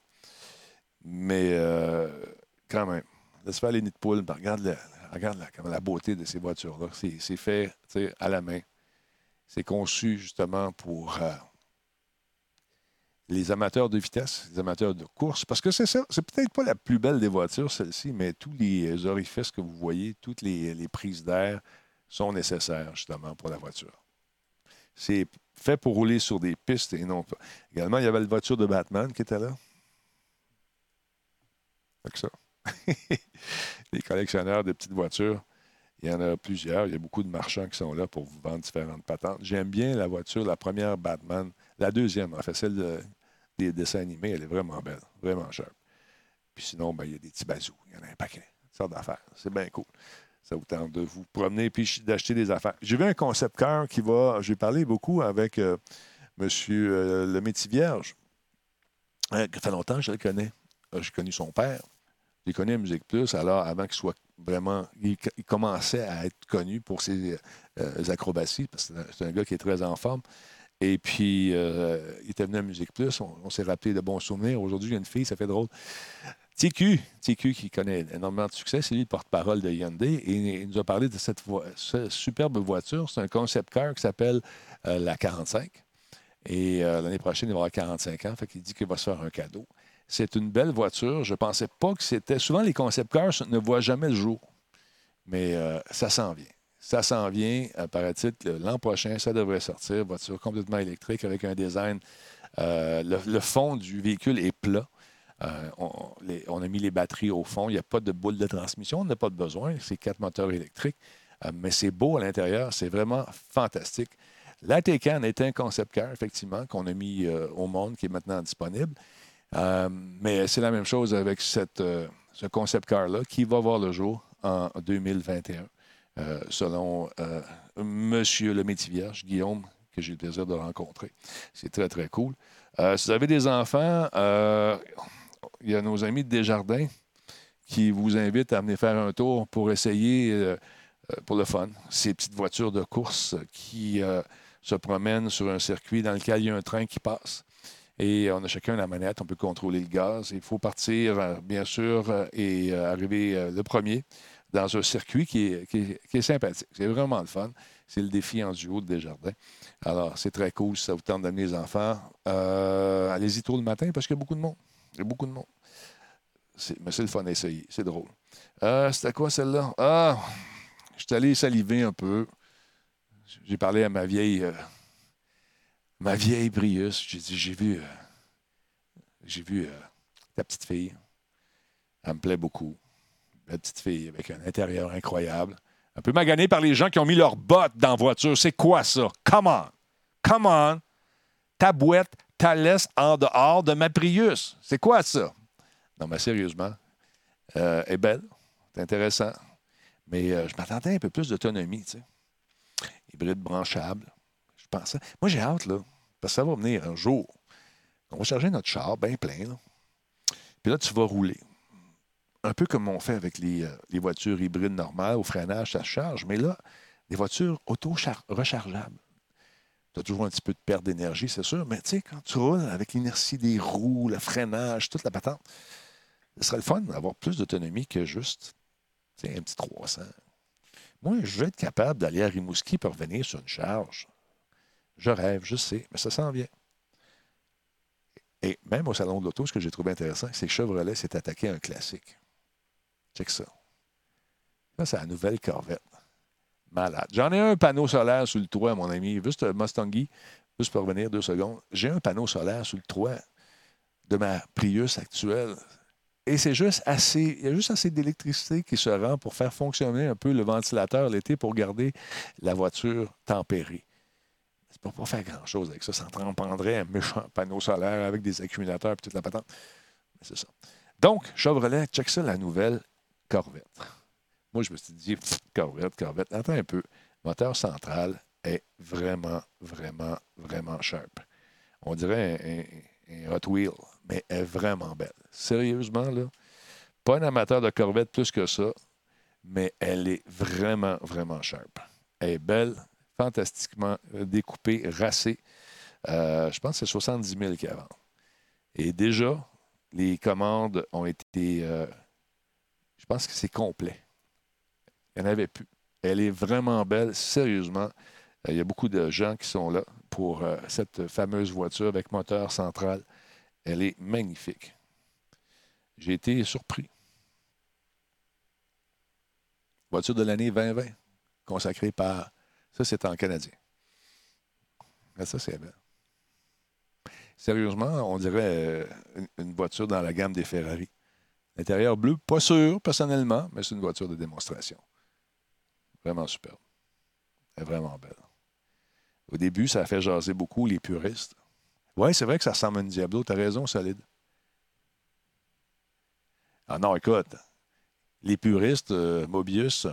Mais euh, quand même, laisse faire les nids de poule. regarde, la, regarde la, beauté de ces voitures-là. C'est fait à la main. C'est conçu justement pour euh, les amateurs de vitesse, les amateurs de course. Parce que c'est ça, c'est peut-être pas la plus belle des voitures, celle-ci, mais tous les orifices que vous voyez, toutes les prises d'air, sont nécessaires justement pour la voiture. C'est fait pour rouler sur des pistes et non pas. Également, il y avait la voiture de Batman qui était là. Que ça. les collectionneurs de petites voitures, il y en a plusieurs. Il y a beaucoup de marchands qui sont là pour vous vendre différentes patentes. J'aime bien la voiture, la première Batman. La deuxième, en fait, celle des dessins animés, elle est vraiment belle, vraiment chère. Puis sinon, ben, il y a des petits bazous. Il y en a un paquet. Sortes d'affaires. C'est bien cool ça vous tente de vous promener puis d'acheter des affaires. J'ai vu un concept car qui va. J'ai parlé beaucoup avec euh, M. Euh, le métier vierge. ça fait longtemps que je le connais. Euh, j'ai connu son père. J'ai connu Musique Plus, alors avant qu'il soit vraiment. Il, commençait à être connu pour ses acrobaties, parce que c'est un, gars qui est très en forme. Et puis, il était venu à Musique Plus. On, s'est rappelé de bons souvenirs. Aujourd'hui, il y a une fille, ça fait drôle TQ, TQ qui connaît énormément de succès, c'est lui le porte-parole de Hyundai et il nous a parlé de cette, superbe voiture. C'est un concept car qui s'appelle euh, la 45. Et euh, l'année prochaine, il va avoir 45 ans. Fait qu'il dit qu'il va se faire un cadeau. C'est une belle voiture. Je ne pensais pas que c'était. Souvent, les concept cars ne voient jamais le jour. Mais euh, ça s'en vient. Ça s'en vient, paraît-il, l'an prochain, ça devrait sortir. Voiture complètement électrique avec un design. le, fond du véhicule est plat. Euh, on, a mis les batteries au fond. Il n'y a pas de boule de transmission. On n'a pas de besoin. C'est quatre moteurs électriques. Euh, mais c'est beau à l'intérieur. C'est vraiment fantastique. La Taycan est un concept car, effectivement, qu'on a mis euh, au monde, qui est maintenant disponible. Mais c'est la même chose avec cette, ce concept car-là qui va voir le jour en 2021, selon Monsieur le métier vierge, Guillaume, que j'ai le plaisir de rencontrer. C'est très, très cool. si vous avez des enfants, il y a nos amis de Desjardins qui vous invitent à venir faire un tour pour essayer, euh, euh, pour le fun, ces petites voitures de course qui euh, se promènent sur un circuit dans lequel il y a un train qui passe. Et on a chacun la manette, on peut contrôler le gaz. Il faut partir, bien sûr, et arriver le premier dans un circuit qui est, sympathique. C'est vraiment le fun. C'est le défi en duo de Desjardins. Alors, c'est très cool si ça vous tente d'amener les enfants. Allez-y tôt le matin parce qu'il y a beaucoup de monde. Il y a beaucoup de monde. Mais c'est le fun d'essayer. C'est drôle. Euh, C'était quoi celle-là? Ah! Je suis allé saliver un peu. J'ai parlé à ma vieille. Euh, ma vieille Brius. J'ai dit, j'ai vu. Euh, j'ai vu euh, ta petite fille. Elle me plaît beaucoup. La petite fille avec un intérieur incroyable. Un peu maganée par les gens qui ont mis leurs bottes dans la voiture. C'est quoi ça? Come on! Come on! Ta boîte, ta laisse en dehors de ma Prius. C'est quoi ça? Non, mais sérieusement, euh, elle est belle, c'est intéressant. Mais je m'attendais un peu plus d'autonomie, tu sais. Hybride branchable. Je pensais. Moi, j'ai hâte, là, parce que ça va venir un jour. On va charger notre char bien plein. Puis là, tu vas rouler. Un peu comme on fait avec les, euh, voitures hybrides normales, au freinage, ça charge. Mais là, les voitures auto-rechargeables. Tu as toujours un petit peu de perte d'énergie, c'est sûr, mais tu sais, quand tu roules avec l'inertie des roues, le freinage, toute la patente, ce serait le fun d'avoir plus d'autonomie que juste un petit 300. Moi, je veux être capable d'aller à Rimouski pour revenir sur une charge. Je rêve, je sais, mais ça s'en vient. Et même au Salon de l'Auto, ce que j'ai trouvé intéressant, c'est que Chevrolet s'est attaqué à un classique. Check ça. Ça, c'est la nouvelle Corvette malade. J'en ai un panneau solaire sur le toit, mon ami. Juste Mustangi, juste pour revenir deux secondes. J'ai un panneau solaire sur le toit de ma Prius actuelle. Et c'est juste assez, il y a juste assez d'électricité qui se rend pour faire fonctionner un peu le ventilateur l'été pour garder la voiture tempérée. C'est pas pour faire grand-chose avec ça. Ça en prendrait un méchant panneau solaire avec des accumulateurs et toute la patente. Mais c'est ça. Donc, Chevrolet, check ça, la nouvelle Corvette. Moi, je me suis dit, Corvette, Corvette, attends un peu. moteur central est vraiment, vraiment, vraiment sharp. On dirait un, Hot Wheel, mais est vraiment belle. Sérieusement, là, pas un amateur de Corvette plus que ça, mais elle est vraiment, vraiment sharp. Elle est belle, fantastiquement découpée, racée. Euh, je pense que c'est 70 000 qu'il a Et déjà, les commandes ont été. Euh, je pense que c'est complet. Il n'y en avait plus. Elle est vraiment belle, sérieusement. Euh, il y a beaucoup de gens qui sont là pour euh, cette fameuse voiture avec moteur central. Elle est magnifique. J'ai été surpris. Voiture de l'année 2020, consacrée par. Ça, c'est en canadien. Ça, c'est belle. Sérieusement, on dirait euh, une voiture dans la gamme des Ferrari. L'intérieur bleu, pas sûr personnellement, mais c'est une voiture de démonstration. Vraiment superbe. Est vraiment belle. Au début, ça a fait jaser beaucoup les puristes. Oui, c'est vrai que ça ressemble à une Diablo. Tu as raison, solide. Ah non, écoute, les puristes, euh, Mobius,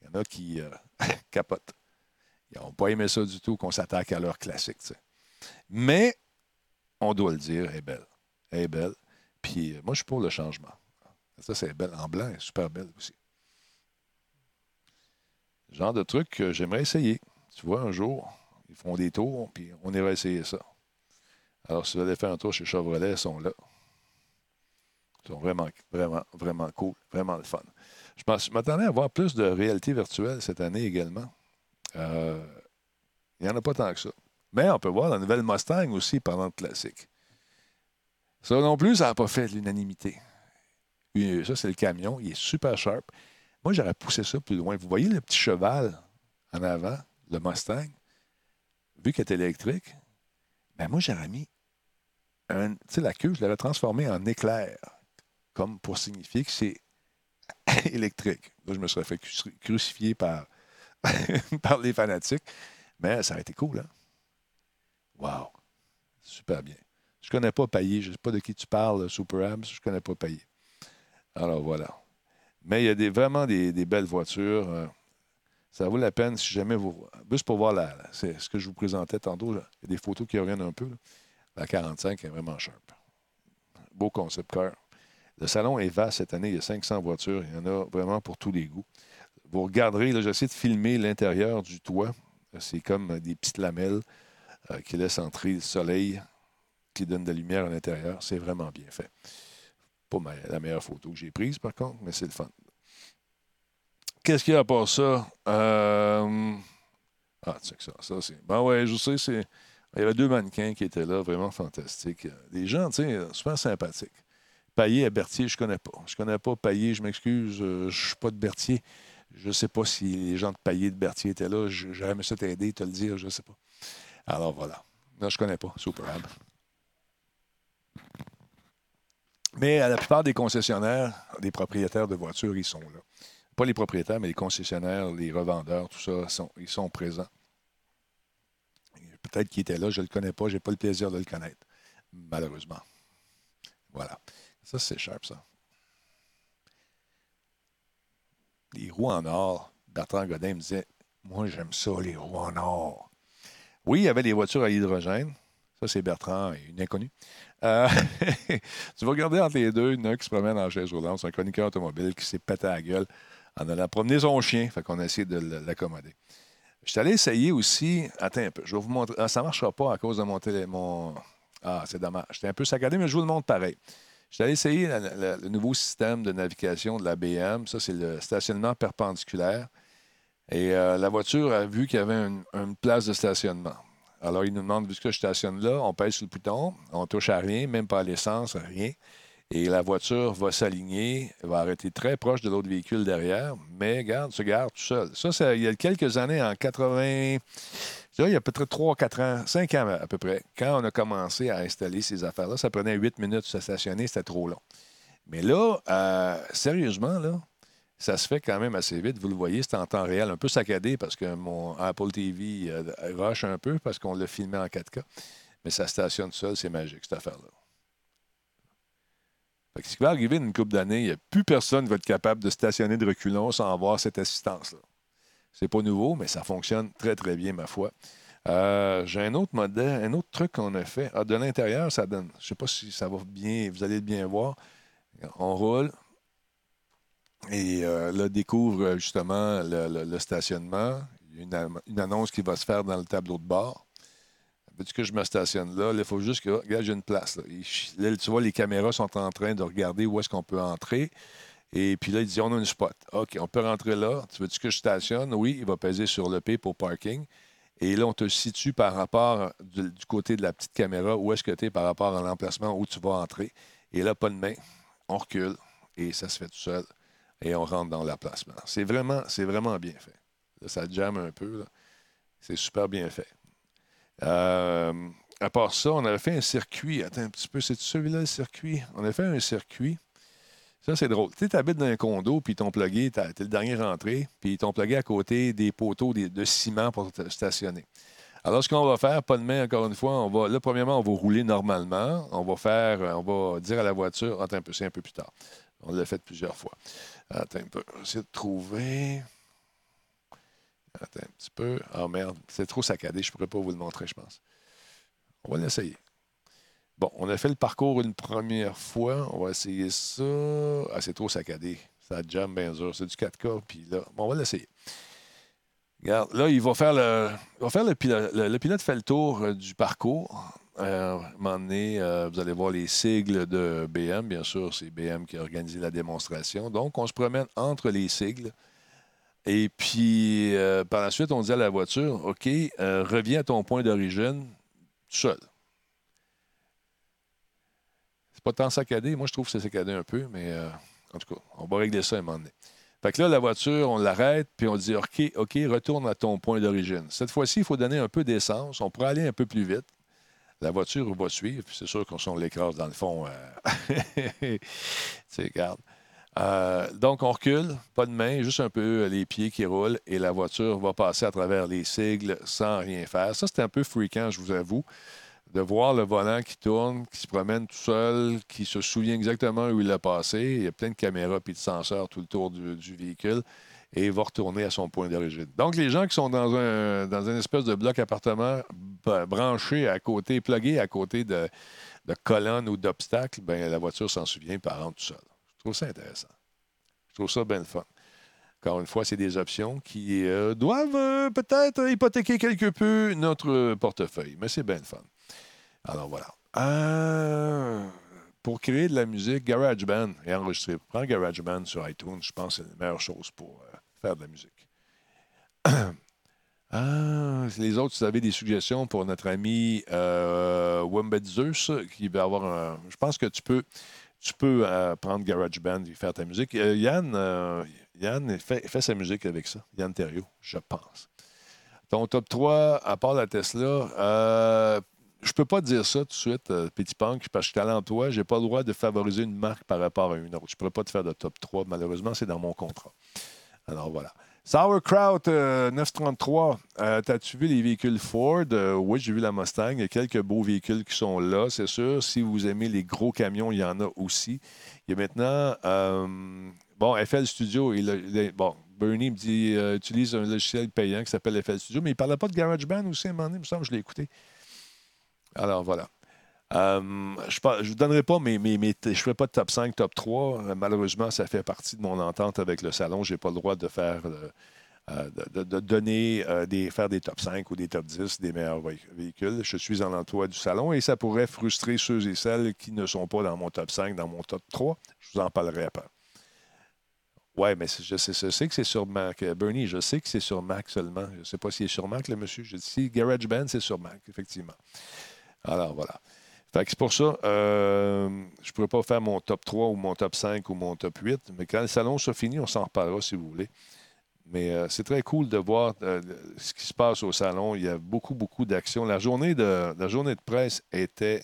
il y en a qui euh, capotent. Ils n'ont pas aimé ça du tout qu'on s'attaque à leur classique. Mais, on doit le dire, elle est belle. Elle est belle. Puis, euh, moi, je suis pour le changement. Ça, c'est belle. En blanc, super belle aussi genre de truc que j'aimerais essayer. Tu vois, un jour, ils font des tours, puis on ira essayer ça. Alors, si vous allez faire un tour chez Chevrolet, ils sont là. Ils sont vraiment, vraiment, vraiment cool, vraiment le fun. Je m'attendais à voir plus de réalité virtuelle cette année également. Euh, il n'y en a pas tant que ça. Mais on peut voir la nouvelle Mustang aussi pendant le classique. Ça non plus, ça n'a pas fait l'unanimité. Ça, c'est le camion. Il est super sharp. Moi, j'aurais poussé ça plus loin. Vous voyez le petit cheval en avant, le Mustang, vu qu'il est électrique, ben moi, j'aurais mis un, la queue, je l'aurais transformée en éclair, comme pour signifier que c'est électrique. Là, je me serais fait crucifier par, par les fanatiques. Mais ça aurait été cool, hein? Wow! Super bien. Je ne connais pas Payé. Je ne sais pas de qui tu parles, Super Abs. Je ne connais pas Payé. Alors voilà. Mais il y a des, vraiment des, belles voitures. Euh, ça vaut la peine si jamais vous. Juste pour voir la, c'est ce que je vous présentais tantôt. Il y a des photos qui reviennent un peu. La 45 est vraiment sharp. Beau concept car. Le salon est vaste cette année. Il y a 500 voitures. Il y en a vraiment pour tous les goûts. Vous regarderez, là, j'essaie de filmer l'intérieur du toit. C'est comme des petites lamelles euh, qui laissent entrer le soleil, qui donne de la lumière à l'intérieur. C'est vraiment bien fait. Pas la meilleure photo que j'ai prise, par contre, mais c'est le fun. Qu'est-ce qu'il y a à part ça? Euh, ah, tu sais que ça. Ça, c'est. Ben ouais, je sais, c'est. Il y avait deux mannequins qui étaient là, vraiment fantastiques. Des gens, tu sais, super sympathiques. Paillé à Berthier, je connais pas. Je connais pas Paillé, je m'excuse, euh, je suis pas de Berthier. Je ne sais pas si les gens de Paillé de Berthier étaient là. Aimé ça t'aider, te le dire, je ne sais pas. Alors voilà. Non, je ne connais pas. Superab. Mais à la plupart des concessionnaires, des propriétaires de voitures, ils sont là. Pas les propriétaires, mais les concessionnaires, les revendeurs, tout ça, sont, ils sont présents. Peut-être qu'ils étaient là, je ne le connais pas, je n'ai pas le plaisir de le connaître, malheureusement. Voilà. Ça, c'est sharp, ça. Les roues en or, Bertrand Godin me disait Moi, j'aime ça, les roues en or. Oui, il y avait les voitures à hydrogène. Ça, c'est Bertrand, une inconnue. Euh, tu vas regarder entre les deux, une qui se promène en chaise roulante. C'est un chroniqueur automobile qui s'est pété à la gueule en allant promener son chien. Fait qu'on a essayé de l'accommoder. Je suis allé essayer aussi. Attends un peu, je vais vous montrer. Ah, ça ne marchera pas à cause de mon télé. Mon... Ah, c'est dommage. J'étais un peu saccadé, mais je vous le montre pareil. Suis allé essayer le nouveau système de navigation de la BM. Ça, c'est le stationnement perpendiculaire. Et euh, la voiture a vu qu'il y avait une, place de stationnement. Alors, il nous demande, vu que je stationne là, on pèse sur le bouton, on touche à rien, même pas à l'essence, rien. Et la voiture va s'aligner, va arrêter très proche de l'autre véhicule derrière, mais garde, se garde tout seul. Ça, il y a quelques années, en 80, il y a peut-être 3, 4 ans, 5 ans à peu près, quand on a commencé à installer ces affaires-là, ça prenait 8 minutes de se stationner, c'était trop long. Mais là, euh, sérieusement, là, ça se fait quand même assez vite. Vous le voyez, c'est en temps réel, un peu saccadé parce que mon Apple TV euh, rush un peu parce qu'on l'a filmé en 4K. Mais ça stationne seul, c'est magique, cette affaire-là ce qui va arriver une couple d'années, il n'y a plus personne qui va être capable de stationner de reculons sans avoir cette assistance-là. C'est pas nouveau, mais ça fonctionne très, très bien, ma foi. Euh, j'ai un autre modèle, un autre truc qu'on a fait. Ah, de l'intérieur, ça donne. Je ne sais pas si ça va bien, vous allez bien voir. On roule. Et euh, là, découvre justement le, stationnement. Il y a une, annonce qui va se faire dans le tableau de bord veux que je me stationne là? Il faut juste que, regarde, j'ai une place. Là. tu vois, les caméras sont en train de regarder où est-ce qu'on peut entrer. Et puis là, il dit, on a une spot. OK, on peut rentrer là. Tu veux-tu que je stationne? Oui, il va peser sur le P pour parking. Et là, on te situe par rapport du, côté de la petite caméra où est-ce que tu es par rapport à l'emplacement où tu vas entrer? Et là, pas de main. On recule et ça se fait tout seul. Et on rentre dans l'emplacement. C'est vraiment, c'est vraiment bien fait. Là, ça jamme un peu. C'est super bien fait. Euh, à part ça, on avait fait un circuit. Attends un petit peu, c'est celui-là le circuit? On a fait un circuit. Ça, c'est drôle. Tu habites dans un condo, puis ton plugué, tu es le dernier rentré, puis ton plugué à côté des poteaux de ciment pour te stationner. Alors, ce qu'on va faire, pas de main encore une fois, on va, là, premièrement, on va rouler normalement. On va faire, on va dire à la voiture, attends un peu, c'est un peu plus tard. On l'a fait plusieurs fois. Attends un peu, on essayer de trouver. Attends un petit peu. Ah merde, c'est trop saccadé, je ne pourrais pas vous le montrer, je pense. On va l'essayer. Bon, on a fait le parcours une première fois. On va essayer ça. Ah, c'est trop saccadé. Ça jam bien dur. C'est du 4K. Puis là, bon, on va l'essayer. Regarde, là, il va faire le. Il va faire le pilote. Le, pilote fait le tour euh, du parcours. Euh, à un moment donné, euh, vous allez voir les sigles de BM. Bien sûr, c'est BM qui a organisé la démonstration. Donc, on se promène entre les sigles. Et puis, par la suite, on dit à la voiture, OK, reviens à ton point d'origine seul. C'est pas tant saccadé. Moi, je trouve que c'est saccadé un peu, mais en tout cas, on va régler ça à un moment donné. Fait que là, la voiture, on l'arrête, puis on dit OK, OK, retourne à ton point d'origine. Cette fois-ci, il faut donner un peu d'essence. On pourrait aller un peu plus vite. La voiture va suivre, puis c'est sûr qu'on s'en l'écrase dans le fond. Euh... tu regarde. Euh, donc, on recule, pas de main, juste un peu les pieds qui roulent, et la voiture va passer à travers les sigles sans rien faire. Ça, c'était un peu fréquent, je vous avoue de voir le volant qui tourne, qui se promène tout seul, qui se souvient exactement où il a passé. Il y a plein de caméras et de senseurs tout le tour du, véhicule et il va retourner à son point d'origine. Donc, les gens qui sont dans un, dans espèce de bloc appartement branché à côté, plugué à côté de, colonnes ou d'obstacles, ben, la voiture s'en souvient et rentre tout seul. Je trouve ça intéressant. Je trouve ça bien le fun. Encore une fois, c'est des options qui euh, doivent euh, peut-être hypothéquer quelque peu notre portefeuille, mais c'est bien le fun. Alors voilà. Euh, pour créer de la musique, GarageBand et enregistrer. Prends GarageBand sur iTunes, je pense que c'est la meilleure chose pour euh, faire de la musique. ah, les autres, vous avez des suggestions pour notre ami euh, Zeus, qui va avoir un. Je pense que tu peux, tu peux euh, prendre GarageBand et faire ta musique. Yann, Yann fait, fait, sa musique avec ça. Yann Thériault, je pense. Ton top 3, à part la Tesla, je peux pas dire ça tout de suite, euh, Petit Punk, parce que je suis n'ai pas le droit de favoriser une marque par rapport à une autre. Je pourrais pas te faire de top 3. Malheureusement, c'est dans mon contrat. Alors voilà. Sauerkraut 933. Euh, euh, T'as-tu vu les véhicules Ford? oui, j'ai vu la Mustang. Il y a quelques beaux véhicules qui sont là, c'est sûr. Si vous aimez les gros camions, il y en a aussi. Il y a maintenant. bon, FL Studio, bon, Bernie me dit utilise un logiciel payant qui s'appelle FL Studio, mais il ne parlait pas de GarageBand aussi à un moment donné, il me semble, je l'ai écouté. Alors voilà. Euh, je ne vous donnerai pas mes, je ne ferai pas de top 5, top 3. Euh, malheureusement, ça fait partie de mon entente avec le salon. Je n'ai pas le droit de faire euh, de, donner des, faire des top 5 ou des top 10 des meilleurs véhicules. Je suis en emploi du salon et ça pourrait frustrer ceux et celles qui ne sont pas dans mon top 5, dans mon top 3. Je vous en parlerai après. Oui, mais je sais, que c'est sur Mac. Bernie, je sais que c'est sur Mac seulement. Je ne sais pas s'il est sur Mac, le monsieur. Je dis GarageBand, c'est sur Mac, effectivement. Alors voilà. c'est pour ça, euh, je ne pourrais pas faire mon top 3 ou mon top 5 ou mon top 8, mais quand le salon sera fini, on s'en reparlera si vous voulez. Mais euh, c'est très cool de voir euh, ce qui se passe au salon. Il y a beaucoup, beaucoup d'actions. La la journée de presse était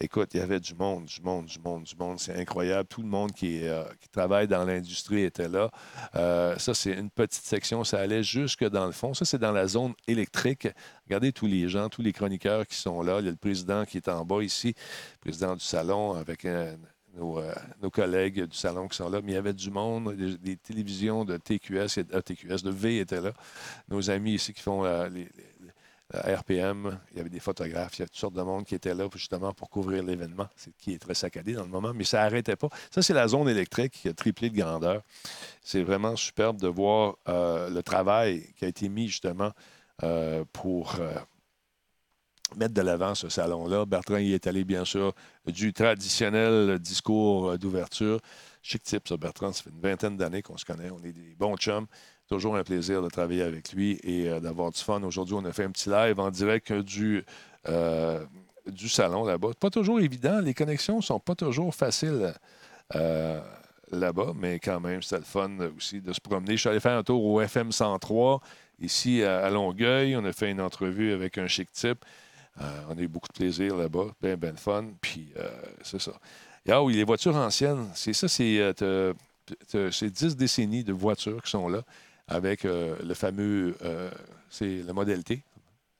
Écoute, il y avait du monde, du monde, du monde, du monde. C'est incroyable. Tout le monde qui, euh, travaille dans l'industrie était là. Euh, ça, c'est une petite section. Ça allait jusque dans le fond. Ça, c'est dans la zone électrique. Regardez tous les gens, tous les chroniqueurs qui sont là. Il y a le président qui est en bas ici, le président du salon avec euh, nos, collègues du salon qui sont là. Mais il y avait du monde, des, télévisions de TQS, TQS, de V étaient là. Nos amis ici qui font les RPM, il y avait des photographes, il y a toutes sortes de monde qui étaient là justement pour couvrir l'événement, qui est très saccadé dans le moment, mais ça n'arrêtait pas. Ça, c'est la zone électrique qui a triplé de grandeur. C'est vraiment superbe de voir euh, le travail qui a été mis justement euh, pour euh, mettre de l'avant ce salon-là. Bertrand y est allé, bien sûr, du traditionnel discours d'ouverture. Chic type, ça, Bertrand. Ça fait une vingtaine d'années qu'on se connaît. On est des bons chums. Toujours un plaisir de travailler avec lui et euh, d'avoir du fun. Aujourd'hui, on a fait un petit live en direct du, euh, du salon là-bas. Pas toujours évident. Les connexions ne sont pas toujours faciles euh, là-bas, mais quand même, c'était le fun aussi de se promener. Je suis allé faire un tour au FM 103 ici à, Longueuil. On a fait une entrevue avec un chic type. on a eu beaucoup de plaisir là-bas. Bien, bien fun. Puis, c'est ça. Ah oui, les voitures anciennes, c'est ça, c'est, c'est 10 décennies de voitures qui sont là avec euh, le fameux, euh, c'est le modèle T.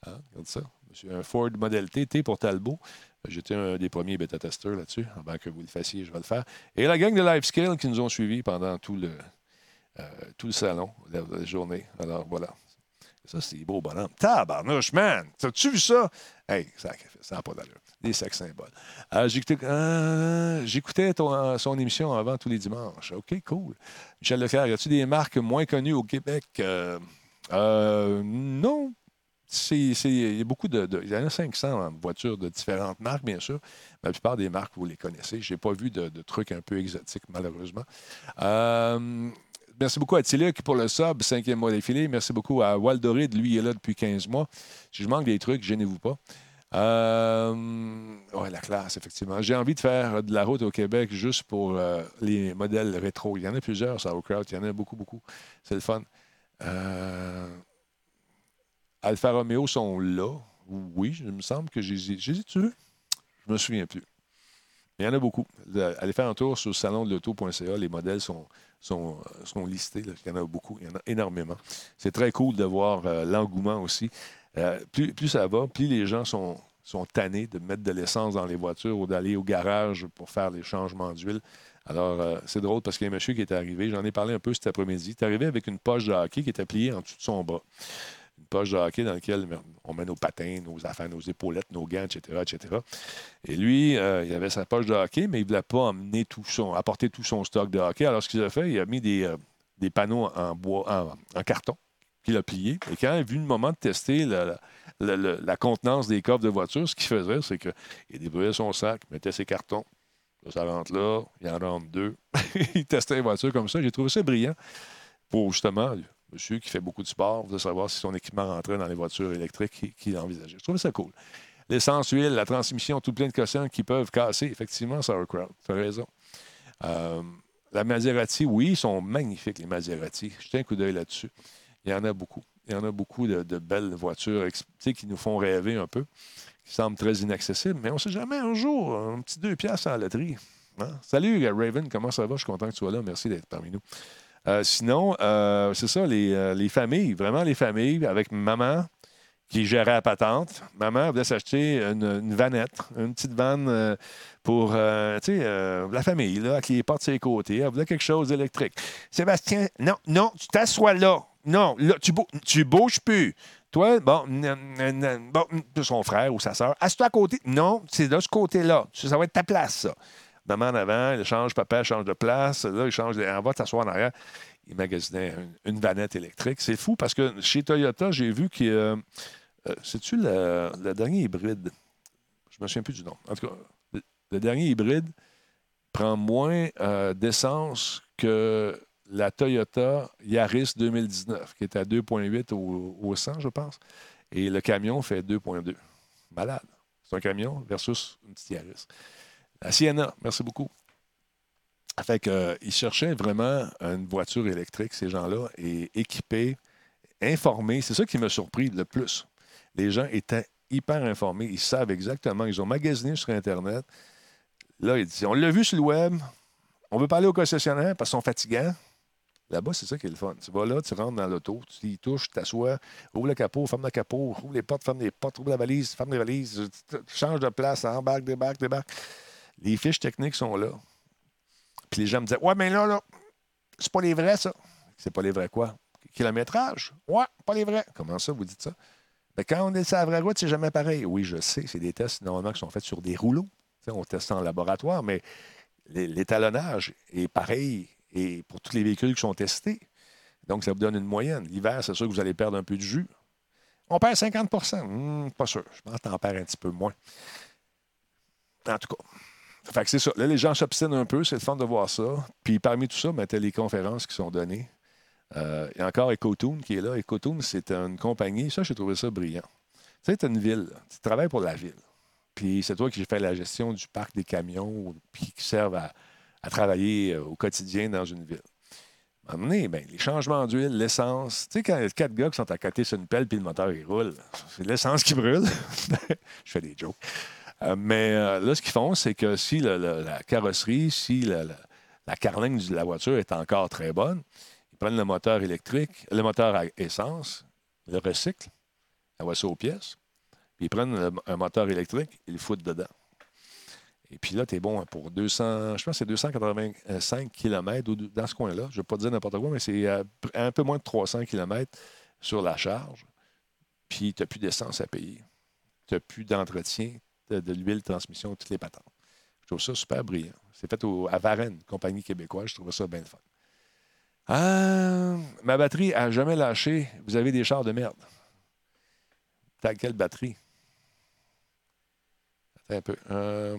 Regarde ça. Un Ford Model T, T pour Talbot. J'étais un des premiers bêta-testeurs là-dessus. Avant que vous le fassiez, je vais le faire. Et la gang de LiveScale qui nous ont suivis pendant tout le, euh, tout le salon, la, journée. Alors voilà. Ça, c'est beau bonhomme. Tabarnouche, man! T'as-tu vu ça? Hey, ça n'a pas d'allure. Des sex symboles. Euh, euh, j'écoutais euh, son émission avant tous les dimanches. OK, cool. Michel Leclerc, y a-tu des marques moins connues au Québec? non. il y a beaucoup de, Il y en a 500 voitures de différentes marques, bien sûr. la plupart des marques, vous les connaissez. Je n'ai pas vu de, trucs un peu exotiques, malheureusement. Euh, merci beaucoup à Tiluk pour le sub, cinquième mois défilé. Merci beaucoup à Waldorid, lui, il est là depuis 15 mois. Si je manque des trucs, gênez-vous pas. Euh, oui, la classe, effectivement. J'ai envie de faire de la route au Québec juste pour euh, les modèles rétro. Il y en a plusieurs, Sauerkraut. Il y en a beaucoup, beaucoup. C'est le fun. Euh, Alfa Romeo sont là. Oui, il me semble que j'ai les tu Je me souviens plus. Il y en a beaucoup. Allez faire un tour sur le salon de l'auto.ca. Les modèles sont, sont, sont listés. Il y en a beaucoup. Il y en a énormément. C'est très cool de voir l'engouement aussi. Euh, plus, ça va, plus les gens sont, tannés de mettre de l'essence dans les voitures ou d'aller au garage pour faire les changements d'huile. Alors, euh, c'est drôle parce qu'il y a un monsieur qui est arrivé, j'en ai parlé un peu cet après-midi, il est arrivé avec une poche de hockey qui était pliée en dessous de son bras une poche de hockey dans laquelle on met nos patins, nos affaires, nos épaulettes, nos gants, etc. etc. Et lui, euh, il avait sa poche de hockey, mais il ne voulait pas emmener tout son, apporter tout son stock de hockey. Alors, ce qu'il a fait, il a mis des, des panneaux en bois, en, carton qu'il a plié. Et quand il a vu le moment de tester la, contenance des coffres de voiture, ce qu'il faisait, c'est qu'il débrouillait son sac, mettait ses cartons. ça rentre là, il en rentre deux. il testait les voitures comme ça. J'ai trouvé ça brillant pour justement monsieur qui fait beaucoup de sport, de savoir si son équipement rentrait dans les voitures électriques qu'il envisageait. Je trouvais ça cool. L'essence, huile, la transmission, tout plein de cossins qui peuvent casser. Effectivement, Sauerkraut, tu as raison. Euh, la Maserati, oui, ils sont magnifiques, les Maserati. Jetez un coup d'œil là-dessus. Il y en a beaucoup. Il y en a beaucoup de, belles voitures qui nous font rêver un peu, qui semblent très inaccessibles, mais on ne sait jamais un jour, un petit deux piastres à la loterie. Hein? Salut, Raven, comment ça va? Je suis content que tu sois là. Merci d'être parmi nous. Euh, sinon, euh, c'est ça, euh, les, familles, vraiment les familles, avec maman qui gérait la patente. Maman voulait s'acheter une, vanette, une petite vanne pour la famille, là, qui porte ses côtés. Elle voulait quelque chose d'électrique. Sébastien, non, non, tu t'assois là. Non, là, tu, tu bouges plus. Toi, bon, bon, son frère ou sa soeur, assieds-toi à côté. Non, c'est de ce côté-là. Ça va être ta place, ça. Maman en avant, il change, papa change de place. Là, il change, on va t'asseoir en arrière. Il magasinait une, vanette électrique. C'est fou parce que chez Toyota, j'ai vu que. Euh, euh, C'est-tu le, dernier hybride? Je me souviens plus du nom. En tout cas, le, dernier hybride prend moins euh, d'essence que la Toyota Yaris 2019, qui est à 2,8 au, au 100, je pense. Et le camion fait 2,2. Malade. C'est un camion versus une petite Yaris. La Sienna, merci beaucoup. Fait qu'ils euh, cherchaient vraiment une voiture électrique, ces gens-là, et équipés, informés. C'est ça qui m'a surpris le plus. Les gens étaient hyper informés. Ils savent exactement. Ils ont magasiné sur Internet. Là, ils disent on l'a vu sur le web. On veut pas aller au concessionnaire parce qu'ils sont fatigants. Là-bas, c'est ça qui est le fun. Tu vas là, tu rentres dans l'auto, tu y touches, tu t'assois, ouvre le capot, ferme le capot, ouvre les portes, ferme les portes, ouvre la valise, ferme les valises, tu changes de place, embarque, débarque, débarque. Les fiches techniques sont là. Puis les gens me disaient Ouais, mais là, là, c'est pas les vrais, ça. C'est pas les vrais quoi? Kilométrage? Ouais, pas les vrais. Comment ça, vous dites ça? Ben, quand on est sur la vraie route, c'est jamais pareil. Oui, je sais, c'est des tests normalement qui sont faits sur des rouleaux. on teste en laboratoire, mais l'étalonnage est pareil et pour tous les véhicules qui sont testés. Donc, ça vous donne une moyenne. L'hiver, c'est sûr que vous allez perdre un peu de jus. On perd 50% hmm, Pas sûr. Je pense que en perds un petit peu moins. En tout cas, fait que c'est ça. Là, les gens s'obstinent un peu, c'est le fun de voir ça. Puis parmi tout ça, ben, as les conférences qui sont données. Euh, il y a encore EcoTune qui est là. EcoTune, c'est une compagnie, ça, j'ai trouvé ça brillant. Tu sais, tu une ville, tu travailles pour la ville. Puis c'est toi qui fais la gestion du parc des camions, puis qui servent à, travailler euh, au quotidien dans une ville. À ben, les changements d'huile, l'essence. Tu sais, quand a quatre gars qui sont à côté sur une pelle, puis le moteur, il roule, c'est l'essence qui brûle. Je fais des jokes. Euh, mais euh, là, ce qu'ils font, c'est que si la carrosserie, si la, carlingue de la voiture est encore très bonne, ils prennent le moteur électrique, le moteur à essence, le recyclent, envoient ça aux pièces, puis ils prennent un moteur électrique, ils le foutent dedans. Et puis là, tu es bon pour 200, je pense c'est 285 km dans ce coin-là. Je ne vais pas dire n'importe quoi, mais c'est un peu moins de 300 km sur la charge. Puis tu n'as plus d'essence à payer. Tu n'as plus d'entretien de, l'huile de transmission, toutes les patentes. Je trouve ça super brillant. C'est fait à Varennes, compagnie québécoise. Je trouve ça bien fun. Ah, ma batterie a jamais lâché. Vous avez des chars de merde. T'as quelle batterie? Un peu. Euh,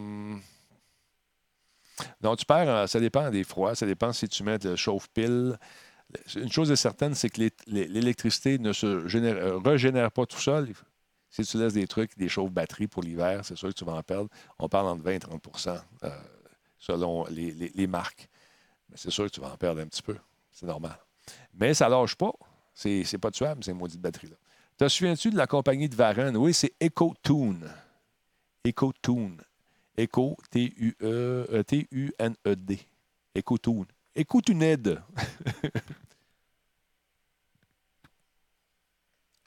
non, tu perds, euh, ça dépend des froids, ça dépend si tu mets de chauffe-pile. Une chose est certaine, c'est que l'électricité ne se euh, régénère pas tout seul. Si tu laisses des trucs, des chauffe-batteries pour l'hiver, c'est sûr que tu vas en perdre. On parle entre 20 et 30% selon les, marques. Mais c'est sûr que tu vas en perdre un petit peu. C'est normal. Mais ça ne lâche pas. C'est, pas tuable, ces maudites batteries-là. Te souviens-tu de la compagnie de Varenne? Oui, c'est EcoTune. EcoTune. Eco, T-U-E, T-U-N-E-D. EcoTune. EcoTuned.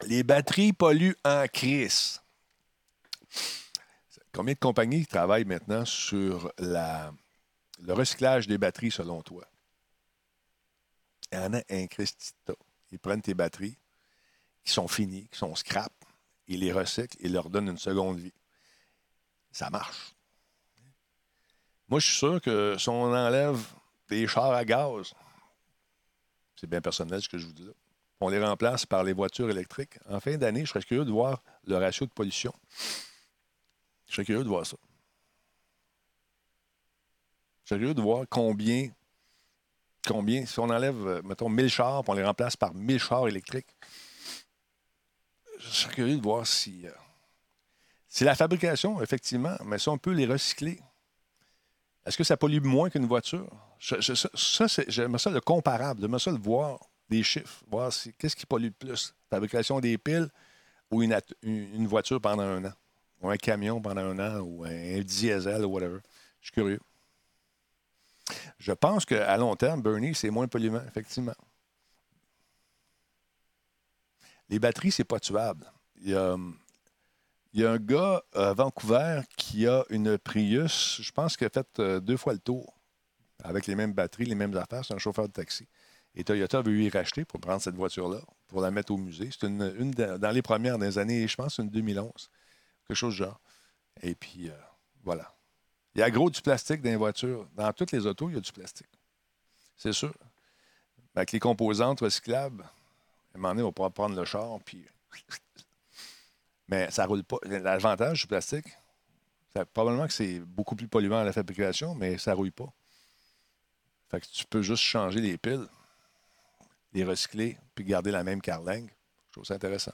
Les batteries polluent en crise. Combien de compagnies travaillent maintenant sur le recyclage des batteries selon toi? Il y en a un. Ils prennent tes batteries qui sont finies, qui sont scrap, ils les recyclent et leur donnent une seconde vie. Ça marche. Moi, je suis sûr que si on enlève des chars à gaz, c'est bien personnel ce que je vous dis là, on les remplace par les voitures électriques, en fin d'année, je serais curieux de voir le ratio de pollution. Je serais curieux de voir ça. Je serais curieux de voir combien, combien si on enlève, euh, mettons, 1000 chars, et on les remplace par 1000 chars électriques, je serais curieux de voir si. Euh, c'est la fabrication, effectivement, mais si on peut les recycler, est-ce que ça pollue moins qu'une voiture? ça, j'aimerais ça le comparable, j'aimerais ça le voir, des chiffres, voir qu'est-ce qui pollue le plus, fabrication des piles ou une, voiture pendant un an, ou un camion pendant un an, ou un, diesel ou whatever. Je suis curieux. Je pense qu'à long terme, Bernie, c'est moins polluant, effectivement. Les batteries, c'est pas tuable. A, il y a un gars à Vancouver qui a une Prius, je pense qu'il a fait euh, deux fois le tour avec les mêmes batteries, les mêmes affaires. C'est un chauffeur de taxi. Et Toyota veut y racheter pour prendre cette voiture-là, pour la mettre au musée. C'est une, dans les premières des années, je pense, une 2011. Quelque chose de genre. Et puis, euh, voilà. Il y a gros du plastique dans les voitures. Dans toutes les autos, il y a du plastique. C'est sûr. Avec les composantes recyclables, à un moment donné, on pouvoir prendre le char, puis mais ça roule pas. L'avantage du plastique, probablement que c'est beaucoup plus polluant à la fabrication, mais ça rouille pas. Fait que tu peux juste changer les piles, les recycler, puis garder la même carlingue. Je trouve ça intéressant.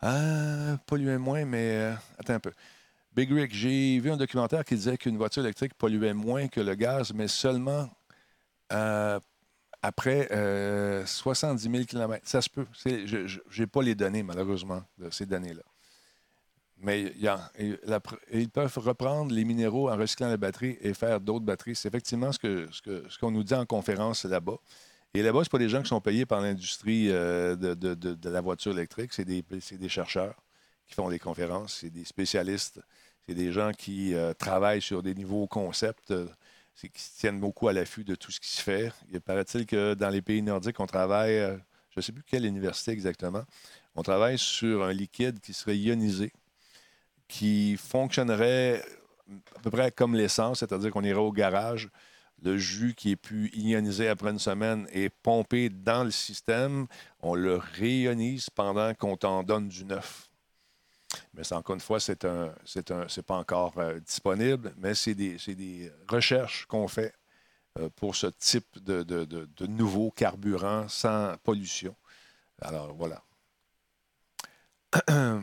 Ah, polluer moins, mais euh, attends un peu. Big Rick, j'ai vu un documentaire qui disait qu'une voiture électrique polluait moins que le gaz, mais seulement euh, après 70 000 km. Ça se peut. Je n'ai pas les données, malheureusement, de ces données-là. Mais ils peuvent reprendre les minéraux en recyclant la batterie et faire d'autres batteries. C'est effectivement ce qu'on nous dit en conférence là-bas. Et là-bas, ce pas des gens qui sont payés par l'industrie euh, de, la voiture électrique, c'est des, des, chercheurs qui font des conférences, c'est des spécialistes, c'est des gens qui euh, travaillent sur des nouveaux concepts c'est qu'ils se tiennent beaucoup à l'affût de tout ce qui se fait. Il paraît-il que dans les pays nordiques, on travaille, euh, je ne sais plus quelle université exactement, on travaille sur un liquide qui serait ionisé, qui fonctionnerait à peu près comme l'essence, c'est-à-dire qu'on irait au garage, le jus qui est pu ioniser après une semaine est pompé dans le système, on le réionise pendant qu'on t'en donne du neuf. Mais encore une fois, c'est un, c'est un, c'est pas encore euh, disponible, mais c'est des, des recherches qu'on fait euh, pour ce type de, de, de, nouveau carburant sans pollution. Alors voilà.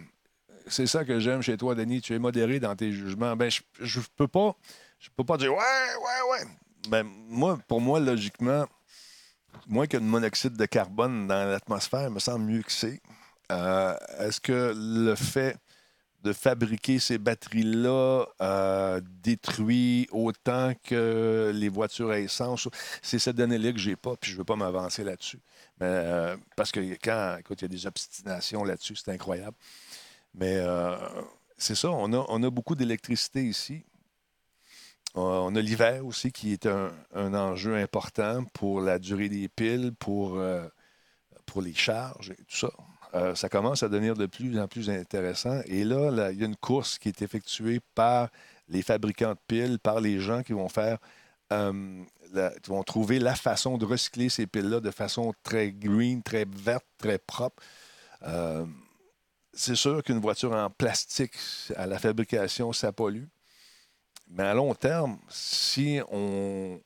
C'est ça que j'aime chez toi, Denis. Tu es modéré dans tes jugements. Ben, je, je peux pas, je peux pas dire ouais, ouais, ouais. Ben, moi, pour moi, logiquement, moins que de monoxyde de carbone dans l'atmosphère me semble mieux que c'est. Euh, est-ce que le fait de fabriquer ces batteries-là euh, détruit autant que les voitures à essence? C'est cette donnée-là que je n'ai pas, puis je ne veux pas m'avancer là-dessus. Euh, parce que quand il y a des obstinations là-dessus, c'est incroyable. Mais c'est ça, on a, on a beaucoup d'électricité ici. On a l'hiver aussi qui est un, un, enjeu important pour la durée des piles, pour, pour les charges et tout ça. Euh, ça commence à devenir de plus en plus intéressant. Et là, il y a une course qui est effectuée par les fabricants de piles, par les gens qui vont faire, euh, qui vont trouver la façon de recycler ces piles-là de façon très green, très verte, très propre. Euh, c'est sûr qu'une voiture en plastique, à la fabrication, ça pollue. Mais à long terme, si on,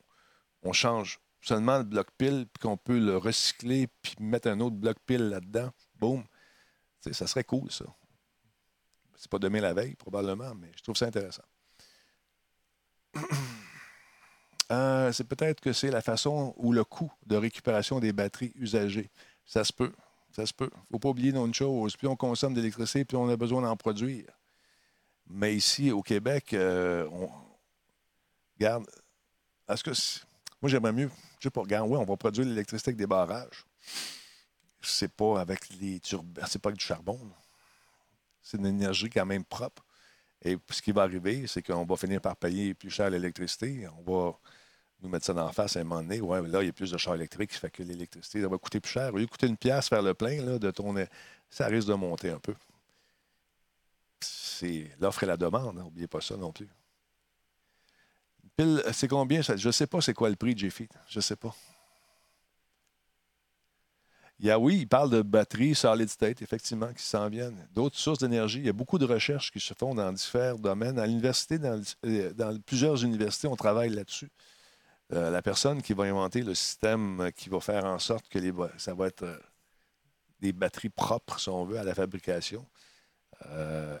on change seulement le bloc pile, puis qu'on peut le recycler, puis mettre un autre bloc pile là-dedans, ça serait cool, ça. C'est pas demain la veille, probablement, mais je trouve ça intéressant. Euh, c'est peut-être que c'est la façon ou le coût de récupération des batteries usagées. Ça se peut. Ça se peut. Il ne faut pas oublier une chose. Plus on consomme d'électricité, plus on a besoin d'en produire. Mais ici, au Québec, euh, on. Garde. Est-ce que. Moi, j'aimerais mieux. Je sais pas, regarde, oui, on va produire l'électricité avec des barrages. C'est pas avec les turbines. C'est pas avec du charbon. C'est une énergie quand même propre. Et ce qui va arriver, c'est qu'on va finir par payer plus cher l'électricité. On va nous mettre ça la face à un moment donné. Ouais, là, il y a plus de chars électriques, ça fait que l'électricité ça va coûter plus cher. Au lieu de coûter une pièce faire le plein là, de tourner, ça risque de monter un peu. C'est l'offre et la demande, n'oubliez pas ça non plus. Pile, c'est combien? Je ne sais pas c'est quoi le prix, Jeffy. Je ne sais pas. Il y a, oui, il parle de batteries solid state, effectivement, qui s'en viennent. D'autres sources d'énergie. Il y a beaucoup de recherches qui se font dans différents domaines. À l'université, dans, euh, plusieurs universités, on travaille là-dessus. Euh, la personne qui va inventer le système qui va faire en sorte que ça va être euh, des batteries propres, si on veut, à la fabrication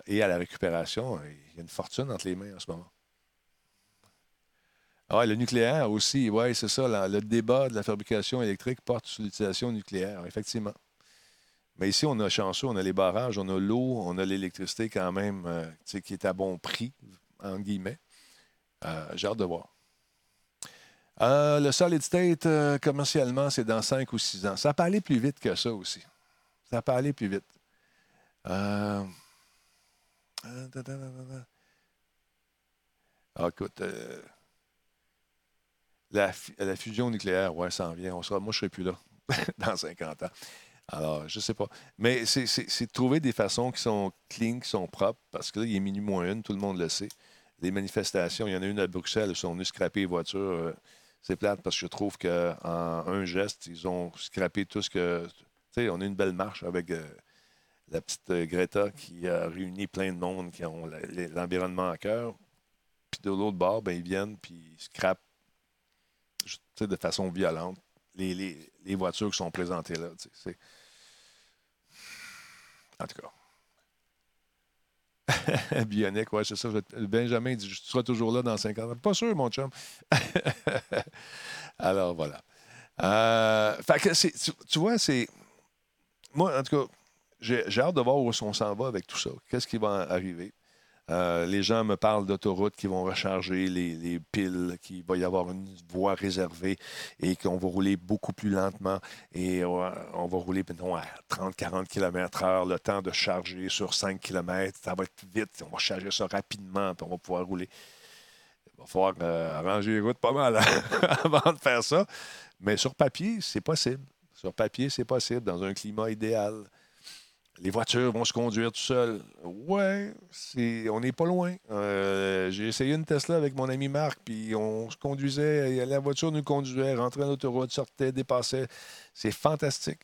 et à la récupération, il y a une fortune entre les mains en ce moment. Ah, le nucléaire aussi, oui, c'est ça. le débat de la fabrication électrique porte sur l'utilisation nucléaire, effectivement. Mais ici, on a chanceux, on a les barrages, on a l'eau, on a l'électricité quand même euh, qui est à bon prix, en guillemets. Euh, j'ai hâte de voir. Euh, le solid state, commercialement, c'est dans 5 ou 6 ans. Ça peut aller plus vite que ça aussi. Ça peut aller plus vite. Ah, écoute, la, fusion nucléaire, ouais, ça en vient. On sera, moi, je ne serai plus là dans 50 ans. Alors, je ne sais pas. Mais c'est de trouver des façons qui sont clean, qui sont propres, parce que là, il est minuit moins une, tout le monde le sait. Les manifestations, il y en a une à Bruxelles, ils sont venus scraper les voitures. Euh, c'est plate parce que je trouve qu'en un geste, ils ont scrappé tout ce que. Tu sais, on a une belle marche avec euh, la petite euh, Greta qui a réuni plein de monde qui ont l'environnement à cœur. Puis de l'autre bord, ben, ils viennent puis ils scrapent de façon violente les, les, voitures qui sont présentées là. En tout cas. Bionic, ouais, c'est ça. Benjamin dit Tu seras toujours là dans 50 ans. Pas sûr, mon chum. Alors, voilà. Euh, tu, vois, c'est. Moi, en tout cas, j'ai hâte de voir où on s'en va avec tout ça. Qu'est-ce qui va arriver? Euh, les gens me parlent d'autoroutes qui vont recharger les, piles, qu'il va y avoir une voie réservée et qu'on va rouler beaucoup plus lentement. Et on va rouler à 30-40 km/h, le temps de charger sur 5 km. Ça va être vite. On va charger ça rapidement, puis on va pouvoir rouler. Il va falloir euh, arranger les routes pas mal avant de faire ça. Mais sur papier, c'est possible. Sur papier, c'est possible, dans un climat idéal les voitures vont se conduire tout seules. Ouais, on n'est pas loin. Euh, j'ai essayé une Tesla avec mon ami Marc, puis on se conduisait, la voiture nous conduisait, rentrait dans l'autoroute, sortait, dépassait. C'est fantastique.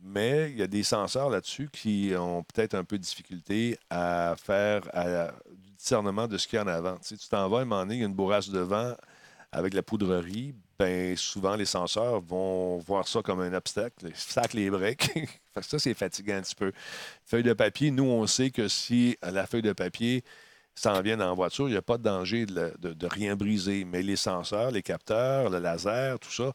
Mais il y a des senseurs là-dessus qui ont peut-être un peu de difficulté à faire du discernement de ce qu'il y a en avant. Tu t'en vas, à un moment donné, il y a une bourrasse de vent avec la poudrerie, ben, souvent les censeurs vont voir ça comme un obstacle. Sacent les breaks. ça, c'est fatigant un petit peu. Feuille de papier, nous, on sait que si la feuille de papier s'en vient la voiture, il n'y a pas de danger de, rien briser. Mais les senseurs, les capteurs, le laser, tout ça,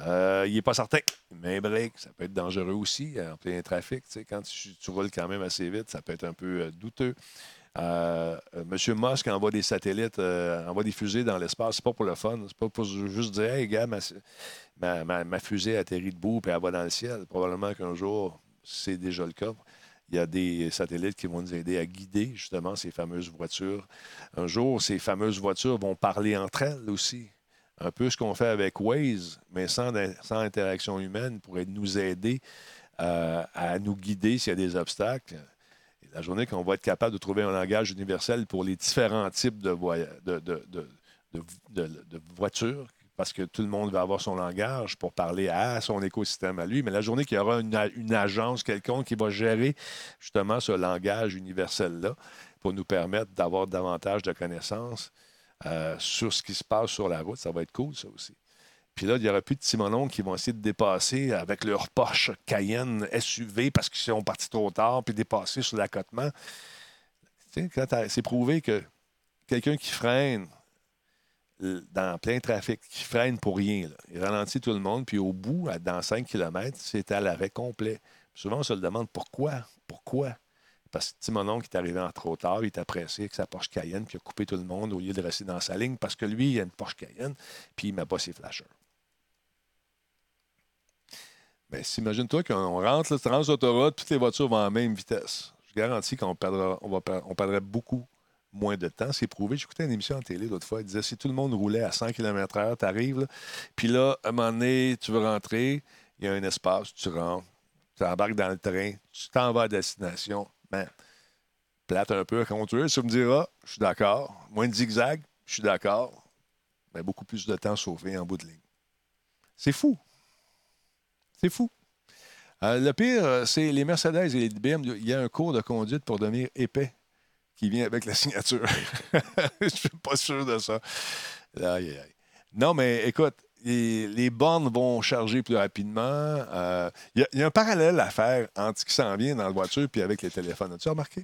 euh, il n'est pas certain. Mais break, ça peut être dangereux aussi euh, en plein trafic. Quand tu, roules quand même assez vite, ça peut être un peu euh, douteux. Euh, Monsieur M. Musk envoie des satellites, euh, envoie des fusées dans l'espace. C'est pas pour le fun. C'est pas pour juste dire, hey, gars, ma, fusée atterrit debout et elle va dans le ciel. Probablement qu'un jour, c'est déjà le cas. Il y a des satellites qui vont nous aider à guider justement ces fameuses voitures. Un jour, ces fameuses voitures vont parler entre elles aussi. Un peu ce qu'on fait avec Waze, mais sans, interaction humaine, pour nous aider euh, à nous guider s'il y a des obstacles la journée qu'on va être capable de trouver un langage universel pour les différents types de, voitures, parce que tout le monde va avoir son langage pour parler à son écosystème à lui. Mais la journée qu'il y aura une, agence quelconque qui va gérer justement ce langage universel-là pour nous permettre d'avoir davantage de connaissances euh, sur ce qui se passe sur la route, ça va être cool, ça aussi. Puis là, il n'y aura plus de Simonons qui vont essayer de dépasser avec leur Porsche Cayenne SUV parce qu'ils sont partis trop tard, puis dépasser sur l'accotement. C'est prouvé que quelqu'un qui freine dans plein trafic, qui freine pour rien. Il ralentit tout le monde, puis au bout, dans 5 km, c'est à l'arrêt complet. souvent, on se le demande pourquoi. Pourquoi? Parce que Timonon qui est arrivé en trop tard, il était pressé avec sa Porsche Cayenne, puis il a coupé tout le monde au lieu de rester dans sa ligne, parce que lui, il a une Porsche Cayenne, puis il ne met pas ses flashers. Mais imagine-toi qu'on rentre, là, autoroute, toutes les voitures vont à la même vitesse. Je garantis qu'on va, perdrait beaucoup moins de temps. C'est prouvé. J'écoutais une émission en télé l'autre fois. Il disait si tout le monde roulait à 100 km/h, tu arrives, puis là, à un moment donné, tu veux rentrer, il y a un espace, tu rentres, tu embarques dans le train, tu t'en vas à destination. Ben, plate un peu à conduire, tu me diras, je suis d'accord. Moins de zigzag, je suis d'accord. Mais beaucoup plus de temps sauvé en bout de ligne. C'est fou. C'est fou. Euh, le pire, euh, c'est les Mercedes et les BMW. Il y a un cours de conduite pour devenir épais qui vient avec la signature. Je ne suis pas sûr de ça. Non, mais écoute, les, bornes vont charger plus rapidement. Euh, il y, a un parallèle à faire entre ce qui s'en vient dans la voiture et avec les téléphones. As-tu remarqué?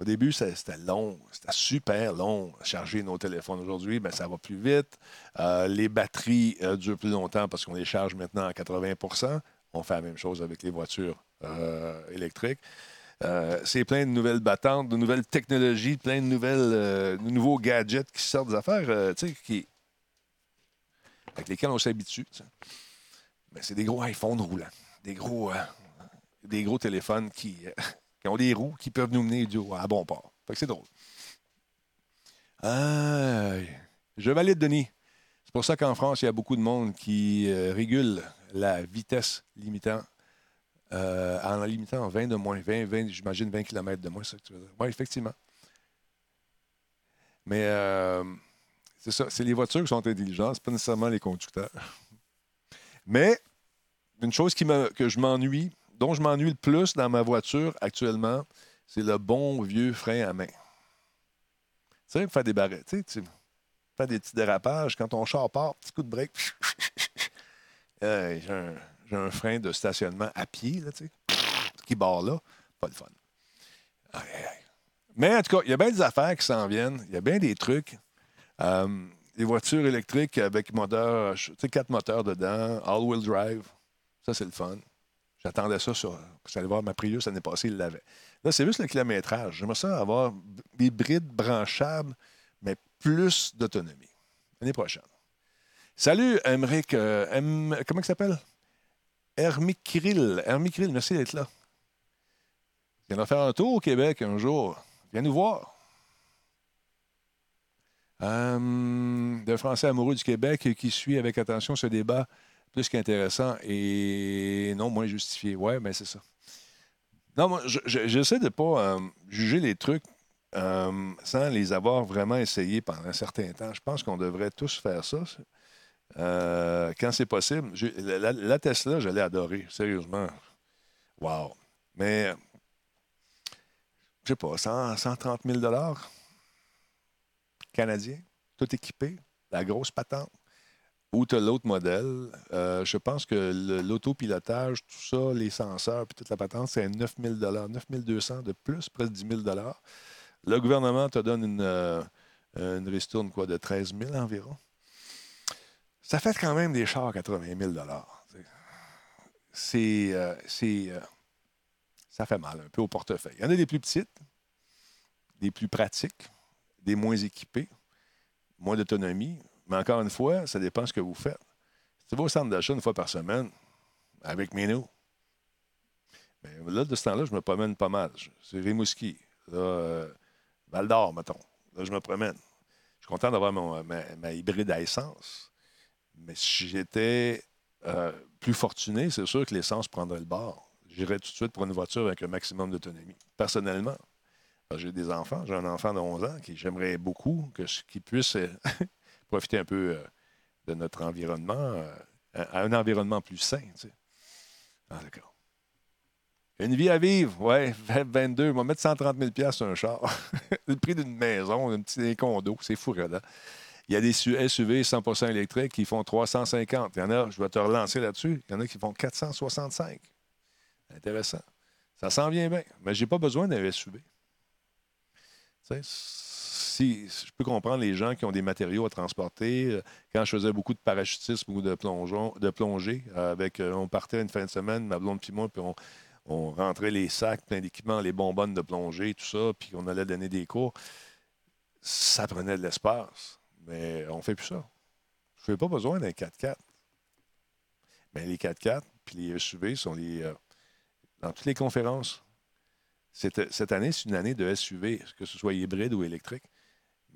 Au début, c'était long, c'était super long charger nos téléphones. Aujourd'hui, ben, ça va plus vite. Euh, les batteries euh, durent plus longtemps parce qu'on les charge maintenant à 80% On fait la même chose avec les voitures électriques. Euh, c'est plein de nouvelles battantes, de nouvelles technologies, plein de nouvelles, nouveaux gadgets qui sortent des affaires, avec lesquels on s'habitue. Mais c'est des gros iPhones roulants, des gros, des gros téléphones qui, ont des roues qui peuvent nous mener du, à bon port. c'est drôle. je valide, Denis. C'est pour ça qu'en France, il y a beaucoup de monde qui régule la vitesse limitant euh, en limitant 20 de moins, 20, 20 j'imagine 20 km de moins, que. Oui, effectivement. Mais euh, c'est ça, c'est les voitures qui sont intelligentes, pas nécessairement les conducteurs. Mais une chose qui que je m'ennuie, dont je m'ennuie le plus dans ma voiture actuellement, c'est le bon vieux frein à main. Tu sais, faire des barrettes, tu sais, faire des petits dérapages. Quand ton char part, petit coup de break, j'ai un j'ai un frein de stationnement à pied, là, tu sais, qui barre là. Pas de fun. Mais en tout cas, il y a bien des affaires qui s'en viennent. Il y a bien des trucs. Euh, des voitures électriques avec moteur, tu quatre moteurs dedans, all-wheel drive. Ça, c'est le fun. J'attendais ça sur. Vous allez voir, ma Prius l'année passée, il l'avait. Là, c'est juste le kilométrage. J'aimerais ça avoir hybride branchable, mais plus d'autonomie. L'année prochaine. Salut, Emmerich. Euh, comment il s'appelle? Hermic Kirill. Hermic Kirill, merci d'être là. Viens faire un tour au Québec un jour. Viens nous voir. Euh, d'un Français amoureux du Québec qui suit avec attention ce débat plus qu'intéressant et non moins justifié. Ouais, mais ben, c'est ça. Non, moi, j'essaie de ne pas euh, juger les trucs euh, sans les avoir vraiment essayés pendant un certain temps. Je pense qu'on devrait tous faire ça. Euh, quand c'est possible. La, Tesla, je l'ai adorée, sérieusement. Wow. Mais, je sais pas, 130 000 canadiens, tout équipé, la grosse patente. Ou tu as l'autre modèle. Euh, je pense que l'autopilotage, tout ça, les senseurs, puis toute la patente, c'est 9 000 9 200 de plus, presque 10 000 Le gouvernement te donne une, euh, une ristourne quoi, de 13 000 environ ça fait quand même des chars à 80 000 C'est. Euh, euh, ça fait mal un peu au portefeuille. Il y en a des plus petites, des plus pratiques, des moins équipées, moins d'autonomie. Mais encore une fois, ça dépend de ce que vous faites. Si vous au centre d'achat une fois par semaine, avec Meno, mais là, de ce temps-là, je me promène pas mal. C'est Rimouski, là, euh, Val d'Or, mettons. Là, je me promène. Je suis content d'avoir ma, ma, hybride à essence. Mais si j'étais euh, plus fortuné, c'est sûr que l'essence prendrait le bord. J'irais tout de suite pour une voiture avec un maximum d'autonomie. Personnellement, j'ai des enfants. J'ai un enfant de 11 ans qui j'aimerais beaucoup qu'il puisse euh, profiter un peu euh, de notre environnement euh, à un environnement plus sain. Ah, d'accord. Une vie à vivre, ouais, 22. On va mettre 130 000 sur un char. le prix d'une maison, un petit condo, c'est fou, là. Il y a des SUV 100% électriques qui font 350. Il y en a, je vais te relancer là-dessus, il y en a qui font 465. Intéressant. Ça s'en vient bien, mais je n'ai pas besoin d'un SUV. Je peux comprendre les gens qui ont des matériaux à transporter. Quand je faisais beaucoup de parachutisme ou de, plongeon, de plongée, avec, euh, on partait une fin de semaine, ma blonde puis moi, puis on, on rentrait les sacs, plein d'équipements, les bonbonnes de plongée, tout ça, puis on allait donner des cours. Ça prenait de l'espace. Mais on ne fait plus ça. Je n'ai pas besoin d'un 4x4. Mais les 4x4 puis les SUV sont les. Euh, dans toutes les conférences. Cette, cette année, c'est une année de SUV, que ce soit hybride ou électrique.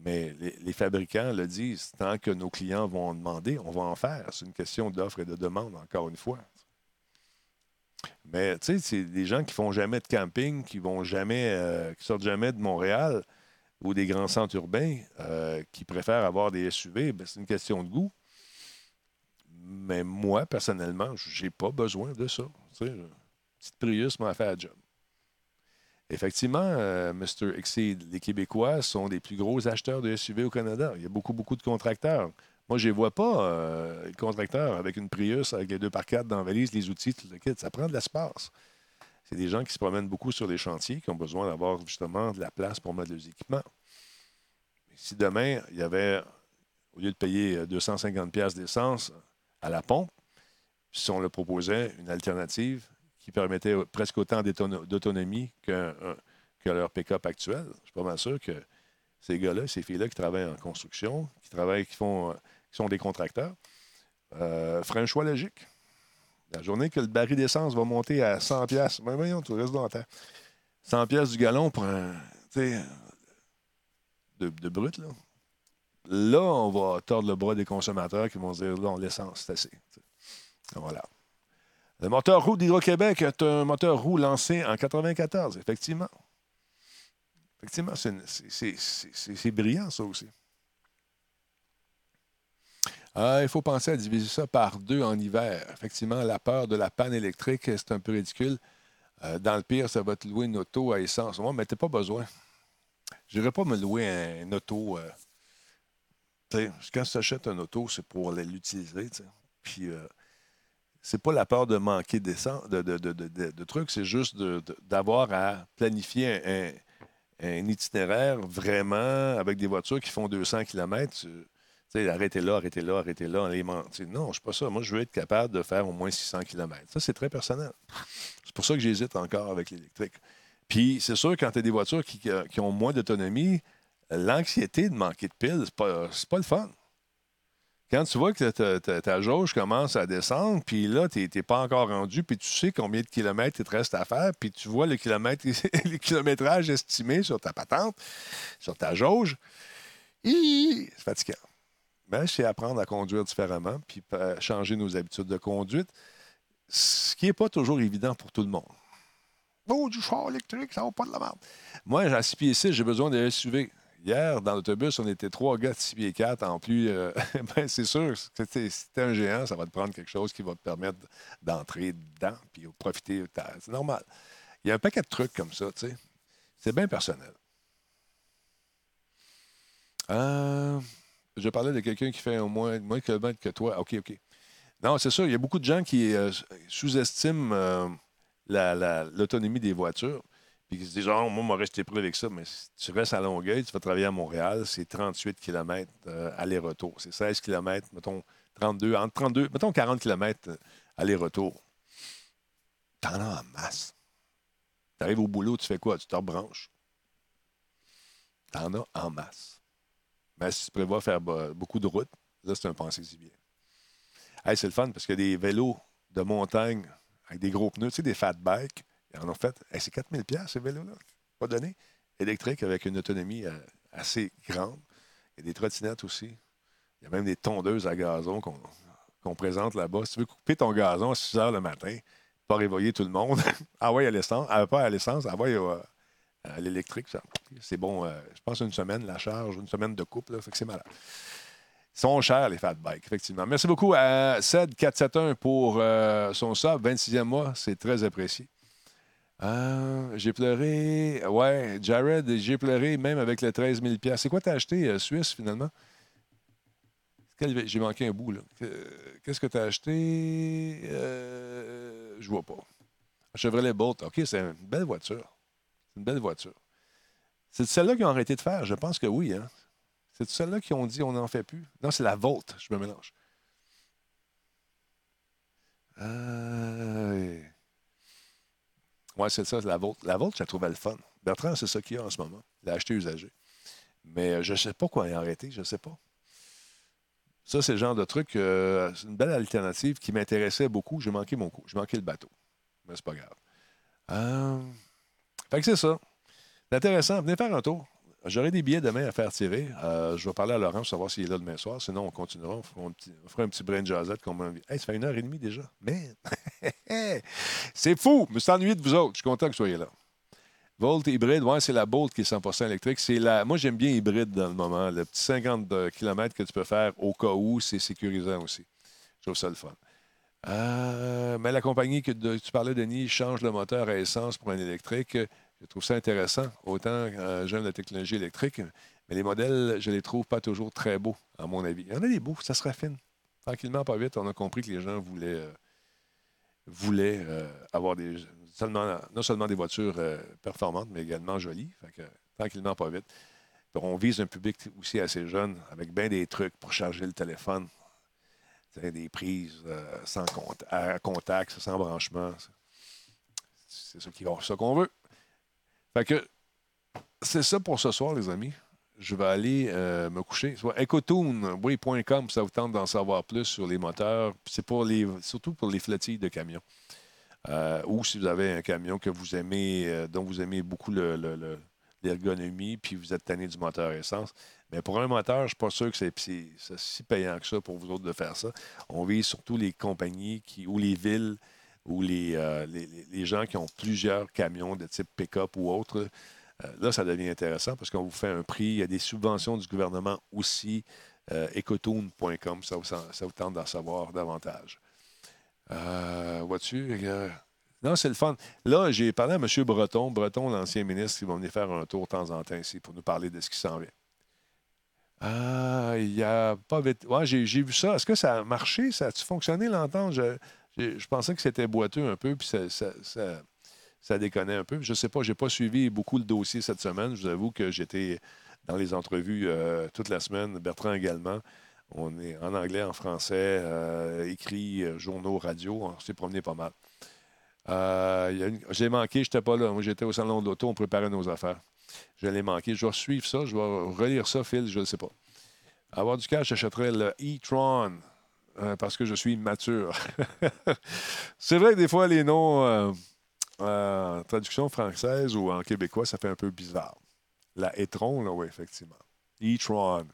Mais les, fabricants le disent, tant que nos clients vont en demander, on va en faire. C'est une question d'offre et de demande, encore une fois. Mais tu sais, c'est des gens qui font jamais de camping, qui vont jamais, euh, qui sortent jamais de Montréal ou des grands centres urbains, euh, qui préfèrent avoir des SUV. Ben, c'est une question de goût. Mais moi, personnellement, j'ai pas besoin de ça. Tu sais, petite Prius m'a fait la job. Effectivement, euh, Mr. Exceed, les Québécois sont les plus gros acheteurs de SUV au Canada. Il y a beaucoup, beaucoup de contracteurs. Moi, je ne vois pas, euh, les contracteurs avec une Prius, avec les deux par quatre dans la valise, les outils, tout le kit. Ça prend de l'espace. C'est des gens qui se promènent beaucoup sur les chantiers, qui ont besoin d'avoir justement de la place pour mettre leurs équipements. Si demain, il y avait, au lieu de payer 250 pièces d'essence à la pompe, si on leur proposait une alternative qui permettait presque autant d'autonomie que, leur pick-up actuel, je suis pas mal sûr que ces gars-là, ces filles-là qui travaillent en construction, qui travaillent, qui font qui sont des contracteurs, euh, ferait un choix logique. La journée que le baril d'essence va monter à 100 pièces, ben voyons, tu restes dans 100 pièces du galon pour un, de, brut, là. Là, on va tordre le bras des consommateurs qui vont dire, non, l'essence, c'est assez. Voilà. Le moteur roue d'Hydro-Québec est un moteur roue lancé en 94, effectivement. Effectivement, c'est brillant, ça aussi. Ah, il faut penser à diviser ça par deux en hiver. Effectivement, la peur de la panne électrique, c'est un peu ridicule. Euh, dans le pire, ça va te louer une auto à essence. Moi, mais tu pas besoin. Je n'irais pas me louer un, auto. Euh, quand tu achètes un auto, c'est pour l'utiliser. Puis, euh, c'est pas la peur de manquer de, de, trucs, c'est juste d'avoir à planifier un, un, itinéraire vraiment avec des voitures qui font 200 km arrêtez là, arrêtez là, arrêtez là, les non, je ne suis pas ça. Moi, je veux être capable de faire au moins 600 km. Ça, c'est très personnel. C'est pour ça que j'hésite encore avec l'électrique. Puis, c'est sûr, quand tu as des voitures qui, ont moins d'autonomie, l'anxiété de manquer de piles, c'est pas, pas le fun. Quand tu vois que ta, jauge commence à descendre, puis là, tu n'es pas encore rendu, puis tu sais combien de kilomètres il te reste à faire, puis tu vois le, kilométrage estimé sur ta patente, sur ta jauge, c'est fatigant. Ben, c'est apprendre à conduire différemment, puis changer nos habitudes de conduite, ce qui n'est pas toujours évident pour tout le monde. Oh, du char électrique, ça va pas de la merde. Moi, à 6 pieds 6, j'ai besoin d'un SUV. Hier, dans l'autobus, on était trois gars de 6 pieds 4. En plus, euh, ben, c'est sûr, si tu es un géant, ça va te prendre quelque chose qui va te permettre d'entrer dedans puis profiter. C'est normal. Il y a un paquet de trucs comme ça, tu sais. C'est bien personnel. Euh, je parlais de quelqu'un qui fait au moins moins de que toi. OK, OK. Non, c'est sûr, il y a beaucoup de gens qui euh, sous-estiment l'autonomie des voitures. Puis se disent, oh, moi, vais rester prêt avec ça. Mais si tu restes à Longueuil, tu vas travailler à Montréal, c'est 38 km euh, aller-retour. C'est 16 km, mettons 32, entre 32, mettons 40 km aller-retour. T'en as en masse. Tu arrives au boulot, tu fais quoi? Tu te rebranches. T'en as en masse. Mais si tu prévois faire beaucoup de routes, là, c'est un pensée-y bien. c'est le fun parce a des vélos de montagne avec des gros pneus, tu sais, des fat bikes. Ils en ont fait. c'est 4000 pièces ces vélos-là. Pas donné. Électrique avec une autonomie euh, assez grande. Il y a des trottinettes aussi. Il y a même des tondeuses à gazon qu'on présente là-bas. Si tu veux couper ton gazon à 6 heures le matin, pas réveiller tout le monde, envoie à l'essence. Ah, pas à l'essence, envoie euh, à l'électrique. C'est bon, euh, je pense une semaine, la charge, une semaine de couple, fait que c'est malade. Ils sont chers, les fat bikes, effectivement. Merci beaucoup à Ced471 pour son sub, 26e mois. C'est très apprécié. Euh, j'ai pleuré. Ouais, Jared, j'ai pleuré même avec les 13 000 C'est quoi t'as acheté, euh, Suisse, finalement? J'ai manqué un bout, là. Qu'est-ce que t'as acheté? Euh, je vois pas. Chevrolet Bolt. OK, c'est une belle voiture. C'est une belle voiture. C'est celle-là qui ont arrêté de faire? Je pense que oui, hein? C'est celle-là qui ont dit on n'en fait plus? Non, c'est la Volt. Je me mélange. Euh... Oui, c'est ça, la Volt. La Volt, je la trouvais le fun. Bertrand, c'est ça qu'il y a en ce moment. Il a acheté usagé. Mais euh, je ne sais pas quoi y arrêter, je ne sais pas. Ça, c'est le genre de truc, euh, c'est une belle alternative qui m'intéressait beaucoup. J'ai manqué mon coup. J'ai manqué le bateau. Mais c'est pas grave. Euh... Fait que c'est ça. C'est intéressant. Venez faire un tour. J'aurai des billets demain à faire tirer. Euh, je vais parler à Laurent pour savoir s'il est là demain soir. Sinon, on continuera. On fera un petit, fera un petit brain jazzette comme on hey, ça fait une heure et demie déjà. Mais c'est fou. Je me suis ennuyé de vous autres. Je suis content que vous soyez là. Volt hybride, ouais, c'est la Bolt qui est 100% électrique. C'est la... Moi, j'aime bien hybride dans le moment. Le petit 50 km que tu peux faire au cas où, c'est sécurisant aussi. Je trouve ça le fun. Euh, mais la compagnie que tu parlais, Denis, change le moteur à essence pour un électrique. Je trouve ça intéressant. Autant euh, j'aime la technologie électrique, mais les modèles, je les trouve pas toujours très beaux, à mon avis. Il y en a des beaux, ça se raffine. Tranquillement, pas vite, on a compris que les gens voulaient, euh, voulaient euh, avoir non seulement des voitures performantes, mais également jolies. tranquillement, pas vite. on vise un public aussi assez jeune, avec bien des trucs pour charger le téléphone. Des prises sans à contact, sans branchement. C'est ça qu'on veut. Fait que c'est ça pour ce soir, les amis. Je vais aller euh, me coucher. Ecotune.com, ça vous tente d'en savoir plus sur les moteurs. C'est pour les, surtout pour les flottilles de camions. Euh, ou si vous avez un camion que vous aimez, euh, dont vous aimez beaucoup l'ergonomie, puis vous êtes tanné du moteur essence. Mais pour un moteur, je ne suis pas sûr que c'est si payant que ça pour vous autres de faire ça. On vise surtout les compagnies qui, ou les villes ou euh, les, les, gens qui ont plusieurs camions de type pick-up ou autre, euh, là, ça devient intéressant parce qu'on vous fait un prix. Il y a des subventions du gouvernement aussi. Euh, ecotune.com, ça, ça, vous tente d'en savoir davantage. Vois-tu? non, c'est le fun. Là, j'ai parlé à M. Breton, Breton, l'ancien ministre, qui va venir faire un tour de temps en temps ici pour nous parler de ce qui s'en vient. Ah, il n'y a pas vite. Ouais, j'ai, vu ça. Est-ce que ça a marché? Ça a-tu fonctionné l'entente? Pensais que c'était boiteux un peu, puis ça, ça, déconnait un peu. Je ne sais pas, je n'ai pas suivi beaucoup le dossier cette semaine. Je vous avoue que j'étais dans les entrevues euh, toute la semaine, Bertrand également. On est en anglais, en français, euh, écrit, euh, journaux, radio. On s'est promené pas mal. J'ai manqué, je n'étais pas là. Moi, j'étais au salon de l'auto, on préparait nos affaires. Je l'ai manqué. Je vais suivre ça, je vais relire ça, Phil, je ne sais pas. Avoir du cash, j'achèterais le e-tron. Euh, parce que je suis mature. c'est vrai que des fois, les noms euh, euh, en traduction française ou en québécois, ça fait un peu bizarre. La e-tron, là, oui, effectivement. e-tron.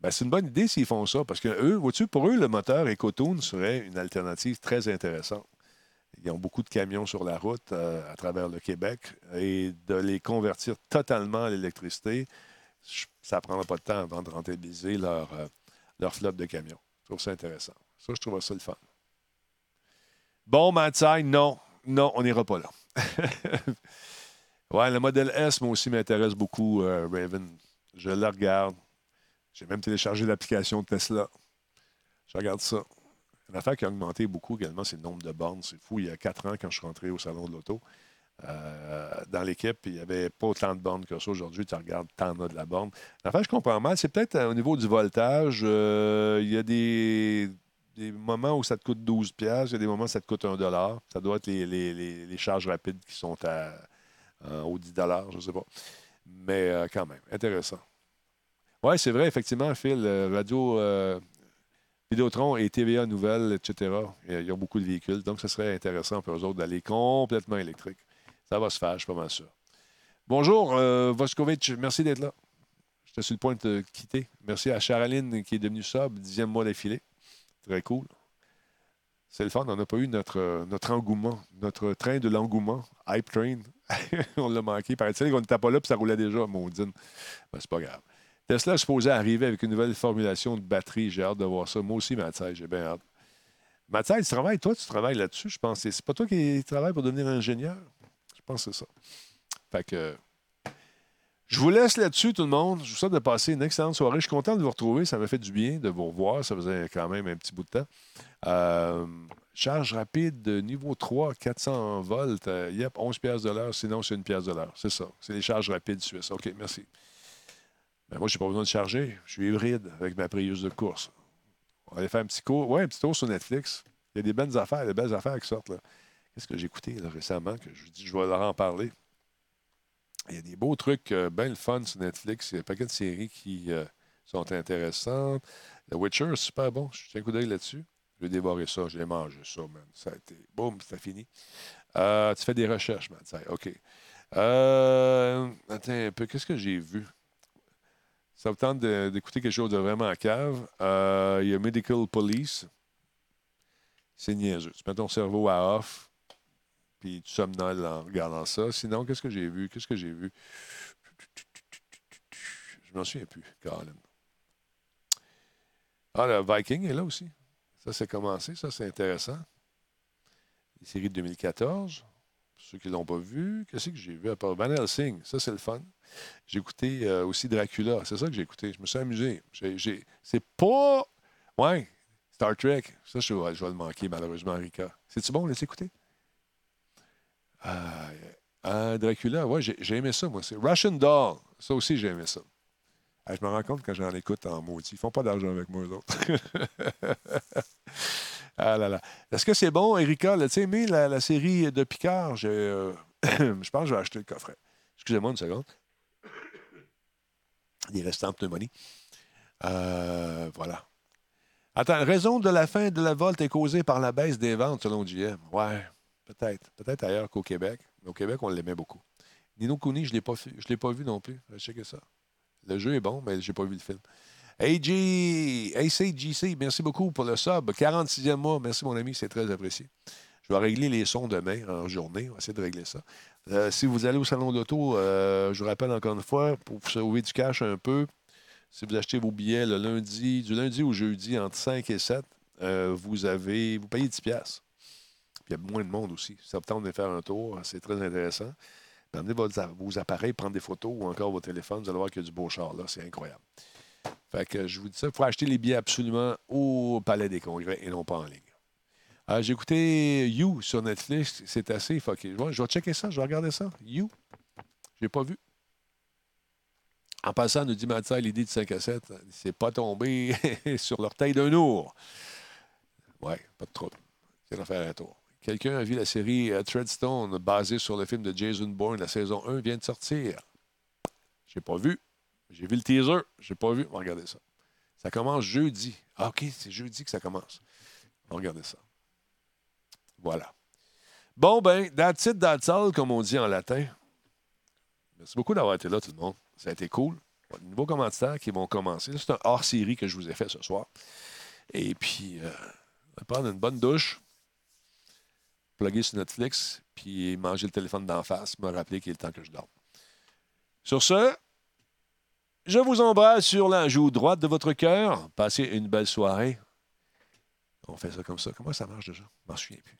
Ben, c'est une bonne idée s'ils font ça, parce que eux, vois-tu, pour eux, le moteur EcoTune serait une alternative très intéressante. Ils ont beaucoup de camions sur la route à travers le Québec et de les convertir totalement à l'électricité, ça ne prendra pas de temps avant de rentabiliser leur, leur flotte de camions. Trouve ça intéressant. Ça, je trouve ça le fun. Bon, Matsai, non. Non, on n'ira pas là. ouais, le modèle S, moi aussi, m'intéresse beaucoup, euh, Raven. Je le regarde. J'ai même téléchargé l'application Tesla. Je regarde ça. Une affaire qui a augmenté beaucoup également, c'est le nombre de bornes. C'est fou. Il y a quatre ans, quand je suis rentré au salon de l'auto, euh, dans l'équipe, il n'y avait pas autant de bornes que ça. Aujourd'hui, tu regardes, tu en as de la borne. L'affaire, je comprends mal, c'est peut-être euh, au niveau du voltage. Euh, il y a des, moments où ça te coûte 12 pièces, il y a des moments où ça te coûte 1 Ça doit être les, charges rapides qui sont à, au 10 je ne sais pas. Mais quand même, intéressant. Oui, c'est vrai, effectivement, Phil, radio, Vidéotron et TVA Nouvelles, etc. Il y a beaucoup de véhicules, donc ce serait intéressant pour eux autres d'aller complètement électrique. Ça va se faire, je suis pas mal sûr. Bonjour, euh, merci d'être là. J'étais sur le point de te quitter. Merci à Charaline qui est devenue sub, dixième mois d'affilée. Très cool. C'est le fun, on n'a pas eu notre, notre engouement, notre train de l'engouement, Hype Train. on l'a manqué. Paraît-il qu'on n'était pas là puis ça roulait déjà, maudine. Ben, c'est pas grave. Tesla est supposé arriver avec une nouvelle formulation de batterie. J'ai hâte de voir ça. Moi aussi, Mathieu, j'ai bien hâte. Mathieu, tu travailles, toi, tu travailles là-dessus, je pense. C'est pas toi qui travailles pour devenir ingénieur? Pense que c'est ça. Fait que. Je vous laisse là-dessus, tout le monde. Je vous souhaite de passer une excellente soirée. Je suis content de vous retrouver. Ça m'a fait du bien de vous revoir. Ça faisait quand même un petit bout de temps. Euh, charge rapide de niveau 3, 400 volts. Euh, yep, 11 pièces de l'heure. Sinon, c'est une pièce de l'heure. C'est ça. C'est les charges rapides suisses. OK, merci. Ben, moi, je n'ai pas besoin de charger. Je suis hybride avec ma priuse de course. On va aller faire un petit cours. Ouais, un petit tour sur Netflix. Il y a des affaires, des belles affaires qui sortent. Qu'est-ce que j'ai écouté récemment que je dis je vais leur en parler? Il y a des beaux trucs bien le fun sur Netflix. Il y a un paquet de séries qui euh, sont intéressantes. The Witcher, super bon. Je tiens un coup d'œil là-dessus. Je vais dévorer ça. Je l'ai mangé, ça, man. Ça a été. Boum, c'est fini. Euh, tu fais des recherches, man. Ça, OK. attends un peu. Qu'est-ce que j'ai vu? Ça vous tente d'écouter quelque chose de vraiment cave. il y a Medical Police. C'est niaiseux. Tu mets ton cerveau à off puis tu somnoles en regardant ça. Sinon, qu'est-ce que j'ai vu? Qu'est-ce que j'ai vu? Je m'en souviens plus, Colin. Ah, le Viking est là aussi. Ça, c'est commencé. Ça, c'est intéressant. Les séries de 2014. Pour ceux qui ne l'ont pas vu, qu'est-ce que j'ai vu à part Van Helsing? Ça, c'est le fun. J'ai écouté euh, aussi Dracula. C'est ça que j'ai écouté. Je me suis amusé. C'est pas. Ouais, Star Trek. Ça, je, vais le manquer, malheureusement, Rika. C'est-tu bon, laisse écouter? Ah, Dracula, ouais, j'ai aimé ça, moi. C'est Russian Doll. Ça aussi, j'ai aimé ça. Je me rends compte quand j'en écoute en maudit. Ils font pas d'argent avec moi, eux autres. ah là là. Est-ce que c'est bon, Erika? Tu aimé la, la, série de Picard? Euh, je pense que je vais acheter le coffret. Excusez-moi une seconde. Des restants de pneumonie. Euh, voilà. Attends, raison de la fin de la volte est causée par la baisse des ventes selon JM. Ouais. Peut-être. Peut-être ailleurs qu'au Québec. Mais au Québec, on l'aimait beaucoup. Nino Kuni, je ne l'ai pas vu non plus. Je sais que ça. Le jeu est bon, mais je n'ai pas vu le film. AJ, ACGC, merci beaucoup pour le sub. 46e mois, merci mon ami, c'est très apprécié. Je vais régler les sons demain en journée. On va essayer de régler ça. Euh, si vous allez au salon d'auto, euh, je vous rappelle encore une fois, pour vous sauver du cash un peu, si vous achetez vos billets le lundi, du lundi au jeudi entre 5 et 7, euh, vous avez vous payez 10 pièces il y a moins de monde aussi. Ça vous tente de faire un tour, c'est très intéressant. Amenez vos, appareils, prendre des photos ou encore vos téléphones. Vous allez voir qu'il y a du beau char là. C'est incroyable. Fait que je vous dis ça, il faut acheter les billets absolument au Palais des Congrès et non pas en ligne. Euh, j'ai écouté You sur Netflix. C'est assez je vais checker ça, je vais regarder ça. You. Je n'ai pas vu. En passant, nous dit Mathieu, l'idée de 5 à 7, c'est pas tombé sur l'orteil d'un ours. Ouais, pas de trouble. C'est faire un tour. Quelqu'un a vu la série euh, Treadstone basée sur le film de Jason Bourne. La saison 1 vient de sortir. J'ai pas vu. J'ai vu le teaser. J'ai pas vu. Regarder ça. Ça commence jeudi. Ah, OK, c'est jeudi que ça commence. Regarder ça. Voilà. Bon, ben, that's it, that's all, comme on dit en latin. Merci beaucoup d'avoir été là, tout le monde. Ça a été cool. Nouveaux commentaires qui vont commencer. C'est un hors-série que je vous ai fait ce soir. Et puis, euh, on va prendre une bonne douche plugger sur Netflix, puis manger le téléphone d'en face, me rappeler qu'il est temps que je dorme. Sur ce, je vous embrasse sur la joue droite de votre cœur. Passez une belle soirée. On fait ça comme ça. Comment ça marche déjà? Je m'en souviens plus.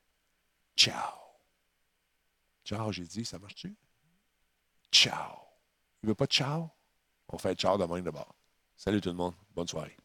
Ciao. Ciao, j'ai dit, ça marche-tu? Ciao. Il veut pas de ciao? On fait ciao de même de bord. Salut tout le monde. Bonne soirée.